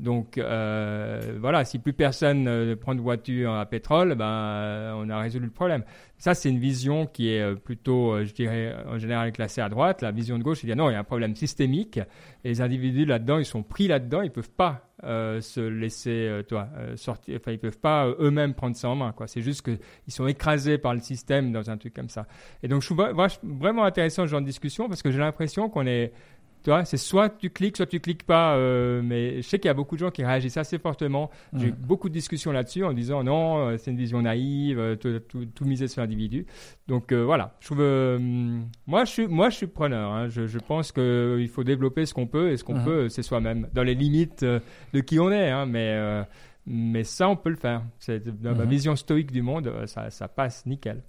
Donc euh, voilà, si plus personne ne prend de voiture à pétrole, ben, euh, on a résolu le problème. Ça, c'est une vision qui est euh, plutôt, je dirais, en général classée à droite. La vision de gauche, c'est dire non, il y a un problème systémique. Les individus là-dedans, ils sont pris là-dedans, ils peuvent pas se laisser, toi, sortir. Enfin, ils peuvent pas eux-mêmes prendre ça en main. Quoi. C'est juste qu'ils sont écrasés par le système dans un truc comme ça. Et donc, je trouve vra- vraiment intéressant ce genre de discussion parce que j'ai l'impression qu'on est Tu vois, c'est soit tu cliques, soit tu cliques pas. euh, mais je sais qu'il y a beaucoup de gens qui réagissent assez fortement. J'ai eu beaucoup de discussions là-dessus en disant non, euh, c'est une vision naïve, euh, tout, tout- tout miser sur l'individu. Donc euh, voilà, je trouve. euh, moi, je suis, moi, je suis preneur. hein. Je, je pense qu'il faut développer ce qu'on peut et ce qu'on Mhm. peut, c'est soi-même, dans les limites de qui on est. hein. mais, mais ça, on peut le faire. C'est, dans ma Mhm. vision stoïque du monde, ça, ça passe nickel.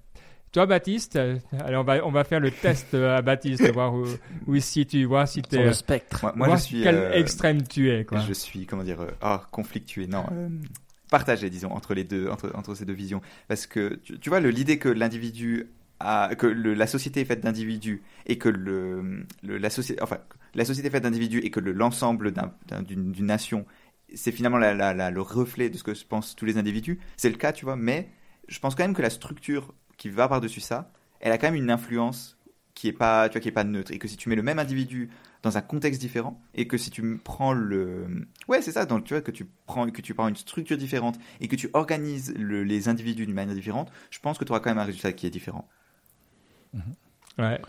Toi, Baptiste, euh, allez, on va, on va faire le test euh, à Baptiste, voir où, où il se situe, voir si Sur le spectre. Moi, moi, voir je suis. quel euh, extrême tu es, quoi. Je suis, comment dire, ah, conflictué, non, euh, partagé, disons, entre les deux, entre, entre ces deux visions. Parce que, tu, tu vois, le- l'idée que l'individu a, que le- la société est faite d'individus et que le, le- la société, enfin, la société est faite d'individus et que le- l'ensemble d'un- d'un- d'une d'une nation, c'est finalement la- la- la- le reflet de ce que pensent tous les individus. C'est le cas, tu vois, mais je pense quand même que la structure qui va par-dessus ça, elle a quand même une influence qui est pas, tu vois, qui est pas neutre et que si tu mets le même individu dans un contexte différent et que si tu prends le ouais c'est ça donc tu vois que tu prends que tu prends une structure différente et que tu organises le- les individus d'une manière différente je pense que tu auras quand même un résultat qui est différent Ouais.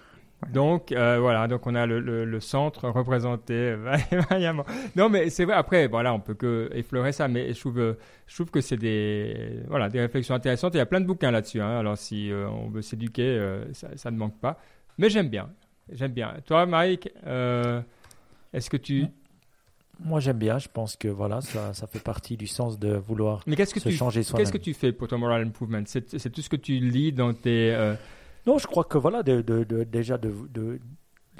Donc euh, voilà, donc on a le, le- le centre représenté vaillamment. Non mais c'est vrai. Après voilà, on peut que effleurer ça, mais je trouve, euh, je trouve que c'est des voilà des réflexions intéressantes. Il y a plein de bouquins là-dessus. hein. Alors si euh, on veut s'éduquer, euh, ça, ça ne manque pas. Mais j'aime bien, j'aime bien. Toi, Mike, est-ce que tu Moi, j'aime bien. Je pense que voilà, ça, ça fait partie du sens de vouloir mais qu'est-ce que se tu changer soi-même. qu'est-ce que tu fais pour ton moral improvement? C'est c'est tout ce que tu lis dans tes euh, Non, je crois que voilà, déjà,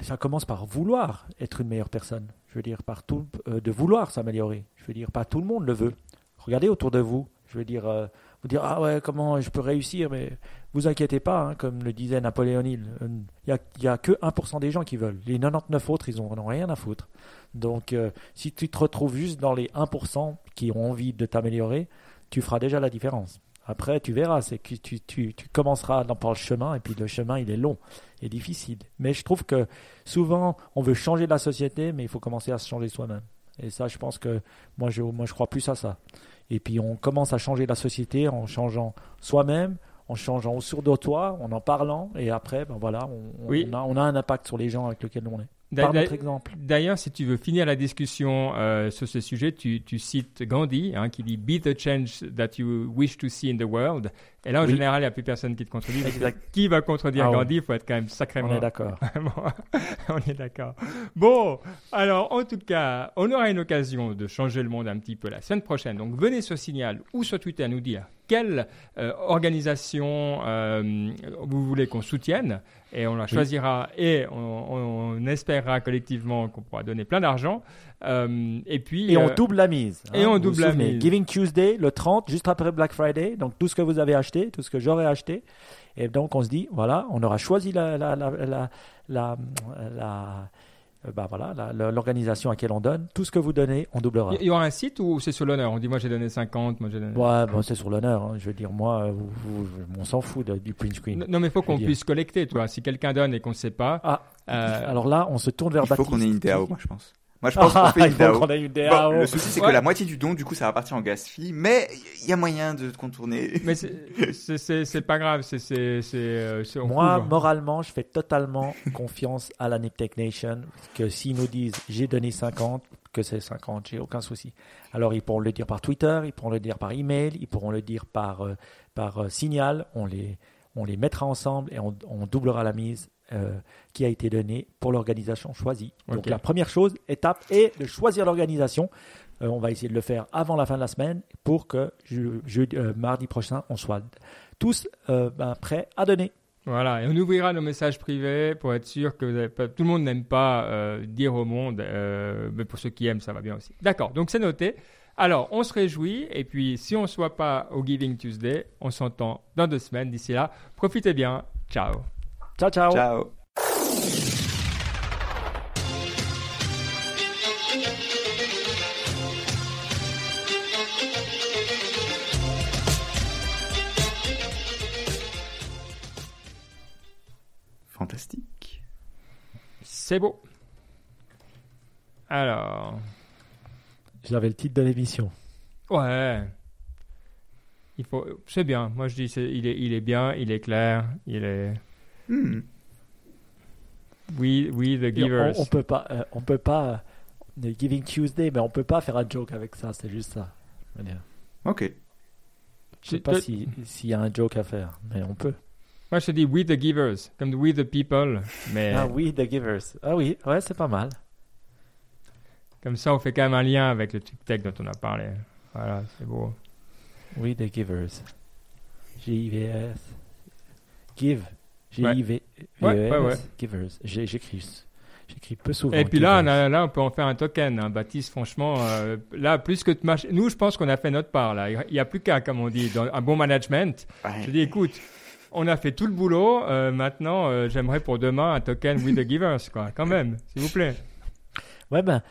ça commence par vouloir être une meilleure personne. Je veux dire, par tout, euh, de vouloir s'améliorer. Je veux dire, pas tout le monde le veut. Regardez autour de vous. Je veux dire, euh, vous dire, ah ouais, comment je peux réussir, mais vous inquiétez pas, hein, comme le disait Napoléon Hill. euh, Il y a, il y a que 1% des gens qui veulent. Les 99 autres, ils n'en ont rien à foutre. Donc, euh, si tu te retrouves juste dans les 1% qui ont envie de t'améliorer, tu feras déjà la différence. Après, tu verras, c'est que tu, tu, tu commenceras dans, par le chemin, et puis le chemin, il est long et difficile. Mais je trouve que souvent, on veut changer la société, mais il faut commencer à se changer soi-même. Et ça, je pense que moi, je, moi, je crois plus à ça. Et puis, on commence à changer la société en changeant soi-même, en changeant autour de toi, en en parlant, et après, ben voilà, on, a, on a un impact sur les gens avec lesquels on est. d'a- Par d'a- notre exemple. D'ailleurs, si tu veux finir la discussion euh, sur ce sujet, tu, tu cites Gandhi, hein, qui dit Be the change that you wish to see in the world. Et là, en Oui. général, il n'y a plus personne qui te contredit. Qui va contredire Ah. Gandhi? Il faut être quand même sacrément. On est d'accord. On est d'accord. Bon, alors en tout cas, on aura une occasion de changer le monde un petit peu la semaine prochaine. Donc venez sur Signal ou sur Twitter nous dire quelle euh, organisation euh, vous voulez qu'on soutienne. Et on la choisira et on, on espérera collectivement qu'on pourra donner plein d'argent. Euh, et puis, Et on double la mise. et on double la mise. Giving Tuesday, le 30, juste après Black Friday. Donc tout ce que vous avez acheté, tout ce que j'aurais acheté. Et donc on se dit, voilà, on aura choisi la, la, la, la, la, la- bah voilà, l'organisation à laquelle on donne. Tout ce que vous donnez, on doublera. il y aura un site ou c'est sur l'honneur? On dit moi j'ai donné 50, moi j'ai donné. Ouais, bon, c'est sur l'honneur. hein. Je veux dire, moi, euh, vous- vous- on s'en fout de- du print screen. Non, mais il faut qu'on puisse collecter, toi. Si quelqu'un donne et qu'on ne sait pas. Ah, euh, alors là, on se tourne vers il faut Baptiste. qu'on ait une DAO moi je pense moi je pense qu'on fait une DAO Bon, le souci c'est Ouais. que la moitié du don du coup ça va partir en gas fee mais il y a moyen de contourner Mais c'est- c'est c'est- c'est pas grave, c'est c'est c'est euh, Moi, couvre. moralement, je fais totalement confiance à la Niptech Nation, que s'ils nous disent j'ai donné 50, que c'est 50, j'ai aucun souci. Alors, ils pourront le dire par Twitter, ils pourront le dire par email, ils pourront le dire par, euh, par euh, signal, on les, on les mettra ensemble et on, on doublera la mise euh, qui a été donnée pour l'organisation choisie. Donc, la première chose, étape, est de choisir l'organisation. Euh, on va essayer de le faire avant la fin de la semaine pour que je, je- euh, mardi prochain, on soit tous ben, prêts à donner. Voilà, et on ouvrira nos messages privés pour être sûr que vous avez pas... tout le monde n'aime pas dire au monde, mais pour ceux qui aiment, ça va bien aussi. D'accord, donc c'est noté. Alors, on se réjouit, et puis si on ne soit pas au Giving Tuesday, on s'entend dans deux semaines. D'ici là, profitez bien. Ciao. Ciao, ciao. ciao fantastique C'est beau. Alors, J'avais le titre de l'émission. ouais. Il faut, c'est bien. Moi, je dis, c'est- il est, il est bien, il est clair, il est. Hmm. We, we the givers. On, on peut pas, euh, on peut pas, euh, Giving Tuesday, mais on peut pas faire un joke avec ça, c'est juste ça. Ok. Je sais pas si- s'il y a un joke à faire, mais on peut. Moi, je te dis we the givers, comme we the people. Mais Ah oui, The Givers. Ah oui, ouais, c'est pas mal. comme ça, on fait quand même un lien avec le truc tech dont on a parlé. Voilà, c'est beau. Oui, The Givers. G-I-V-S. Give. Ouais, ouais, ouais. Givers. J'ai- J'écris. J'écris peu souvent. Et puis là, on a- là, on peut en faire un token. Hein. Baptiste, franchement, euh, là, plus que de mach- Nous, je pense qu'on a fait notre part. Là. Il n'y a plus qu'à, comme on dit, dans un bon management. Ouais. Je dis, écoute, on a fait tout le boulot. euh, maintenant, euh, j'aimerais pour demain un token with the givers, quoi. Quand même, s'il vous plaît. Ouais, ben,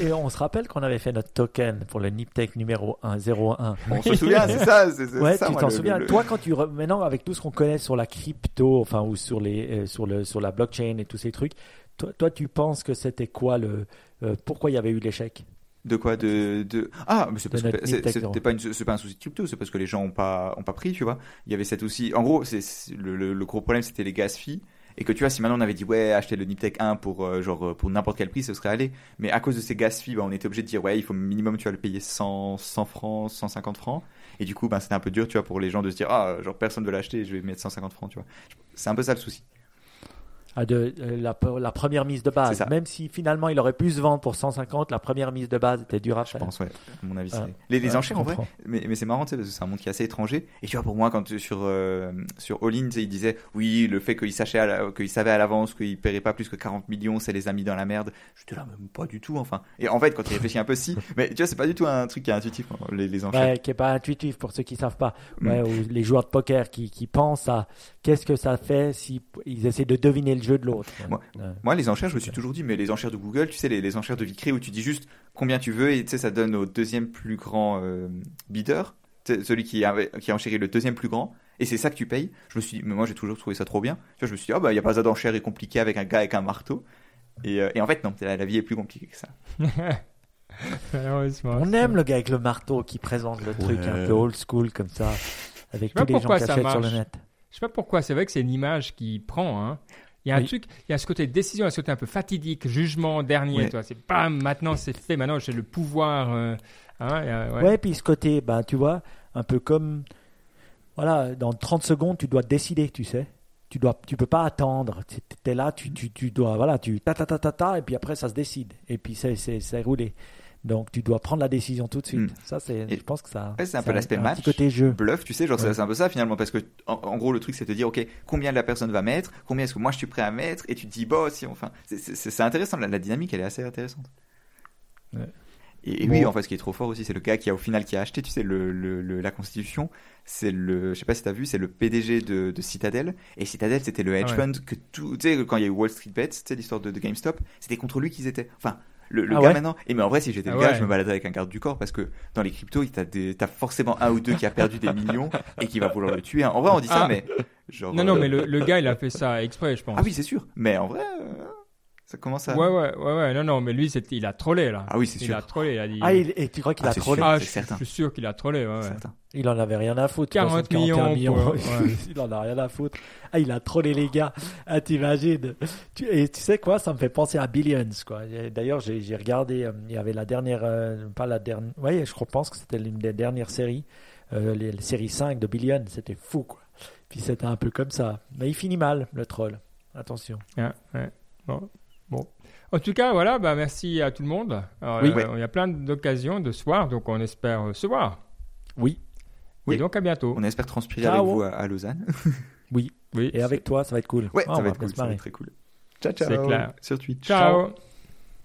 et on se rappelle qu'on avait fait notre token pour le Niptech numéro 101. On se souvient, c'est ça. c'est- c'est Ouais, ça, tu moi, t'en le- souviens? le- Toi, quand tu re- maintenant avec tout ce qu'on connaît sur la crypto, enfin ou sur les euh, sur le sur la blockchain et tous ces trucs, toi, toi tu penses que c'était quoi le euh, pourquoi il y avait eu l'échec? De quoi? De, de... Ah, mais c'est parce que c'est- c'était pas, une- c'est pas un souci de crypto, c'est parce que les gens ont pas, ont pas pris, tu vois. Il y avait cet aussi. En gros, c'est c'est- le, le, le gros problème, c'était les gas fees. Et que tu vois, si maintenant on avait dit, ouais, acheter le Niptech 1 pour, euh, genre, euh, pour n'importe quel prix, ce serait allé. Mais à cause de ces gas fees, bah, on était obligé de dire, ouais, il faut minimum, tu vas le payer 100, 100 francs, 150 francs. Et du coup, bah, c'était un peu dur, tu vois, pour les gens de se dire, ah, genre, personne veut l'acheter, je vais mettre 150 francs, tu vois. C'est un peu ça le souci. Ah, de euh, la, la première mise de C'est base. Même si finalement il aurait pu se vendre pour 150, la première mise de base était dure à Je pense, ouais. À mon avis, c'est. Les, les Ouais, enchères, je en vrai. Mais, mais c'est marrant, parce que c'est un monde qui est assez étranger. Et tu vois, pour moi, quand tu- sur, euh, sur All In, il disait, oui, le fait qu'il qu'il savait à l'avance qu'il paierait pas plus que 40 millions, ça les a mis dans la merde. J'étais là, même pas du tout, enfin. Et en fait, quand il réfléchit un peu, si. Mais tu vois, c'est pas du tout un truc qui est intuitif, hein, les, les enchères. Ouais, qui est pas intuitif pour ceux qui savent pas. Mm. Ou les joueurs de poker qui, qui pensent à qu'est-ce que ça fait si ils essaient de deviner le jeu de l'autre. Ouais. Moi, les enchères, je me suis toujours dit, mais les enchères de Google, tu sais, les, les enchères de Vicré où tu dis juste combien tu veux et tu sais, ça donne au deuxième plus grand euh, bidder, celui qui a, qui a enchéri le deuxième plus grand, et c'est ça que tu payes. Je me suis dit, mais moi, j'ai toujours trouvé ça trop bien. Tu vois, je me suis dit, ah bah, il n'y a pas ça d'enchère est compliqué avec un gars avec un marteau. Et, euh, et en fait, non, la, la vie est plus compliquée que ça. Malheureusement, On aime le gars avec le marteau qui présente le truc un peu old school comme ça, avec sais pas tous les gens pourquoi qui achètent sur le net. Je sais pas pourquoi, c'est vrai que c'est une image qui prend. Hein. Il y a un Oui. truc, il y a ce côté décision, ce côté un peu fatidique, jugement dernier. C'est pas maintenant c'est fait, maintenant j'ai le pouvoir. euh, hein, a- ouais. Ouais. puis ce côté, ben, tu vois, un peu comme, voilà, dans 30 secondes, tu dois décider, tu sais. Tu dois, tu peux pas attendre. Tu es là, tu, tu, tu dois, voilà, tu ta ta ta ta ta, et puis après ça se décide, et puis c'est roulé. Donc tu dois prendre la décision tout de suite. Mm. Ça c'est, Et- je pense que ça. Ouais, c'est un peu l'aspect un match. côté jeu. Bluff, tu sais, genre, c'est- Ouais. c'est un peu ça finalement, parce que en, en gros, le truc, c'est de dire, ok, combien la personne va mettre, combien est-ce que moi je suis prêt à mettre, et tu te dis, bah, si, enfin, c'est- intéressant, la, la dynamique, elle est assez intéressante. Ouais. Et, et Bon. oui, en fait, ce qui est trop fort aussi, c'est le gars qui a au final qui a acheté, tu sais, le, le- le- la constitution, c'est le, je sais pas si t'as vu, c'est le PDG de, de Citadel, et Citadel, c'était le hedge Ah fund que tout, tu sais, quand il y a eu Wall Street Bets, tu sais, l'histoire de, de GameStop, c'était contre lui qu'ils étaient. Enfin, le, le Ah gars ouais maintenant, et mais en vrai, si j'étais Ah le gars, ouais. je me baladerais avec un garde du corps, parce que dans les cryptos, t'as des, forcément un ou deux qui a perdu des millions, et qui va vouloir le tuer. En vrai, on dit ça, Ah. mais, genre. Non, non, euh, mais le, le gars il a fait ça exprès, je pense. Ah oui, c'est sûr. Mais en vrai, euh, ça commence à. Ouais, ouais, ouais, ouais, non, non, mais lui, il a trollé là. Ah oui, c'est il sûr. a trollé, il a dit. Ah, il- et tu crois qu'il Ah, a c'est trollé sûr. Ah, c'est je, certain. je suis sûr qu'il a trollé, ouais. Il en avait rien à foutre. 40 41 millions pour- ouais. il en a rien à foutre. Ah, il a trollé les gars. Ah, t'imagines. Tu- Et tu sais quoi, ça me fait penser à Billions, quoi. D'ailleurs, j'ai j'ai regardé, euh, il y avait la dernière, euh, pas la dernière, ouais, je crois- pense que c'était l'une des dernières séries, euh, les, les séries 5 de Billions, c'était fou, quoi. Puis c'était un peu comme ça. Mais il finit mal, le troll. Attention. Ouais, ouais. Bon, bon. En tout cas, voilà, bah, merci à tout le monde. Alors, Oui. euh, Il y a plein d'occasions de se voir, donc on espère euh, se voir. Oui. Oui. Et donc à bientôt. On espère transpirer Ciao. avec vous à, à Lausanne. Oui. Oui, Et avec toi, ça va être cool. Ouais, Ah, ça va être cool, ça va être très cool. Ciao, ciao. C'est clair. Sur Twitch. Ciao.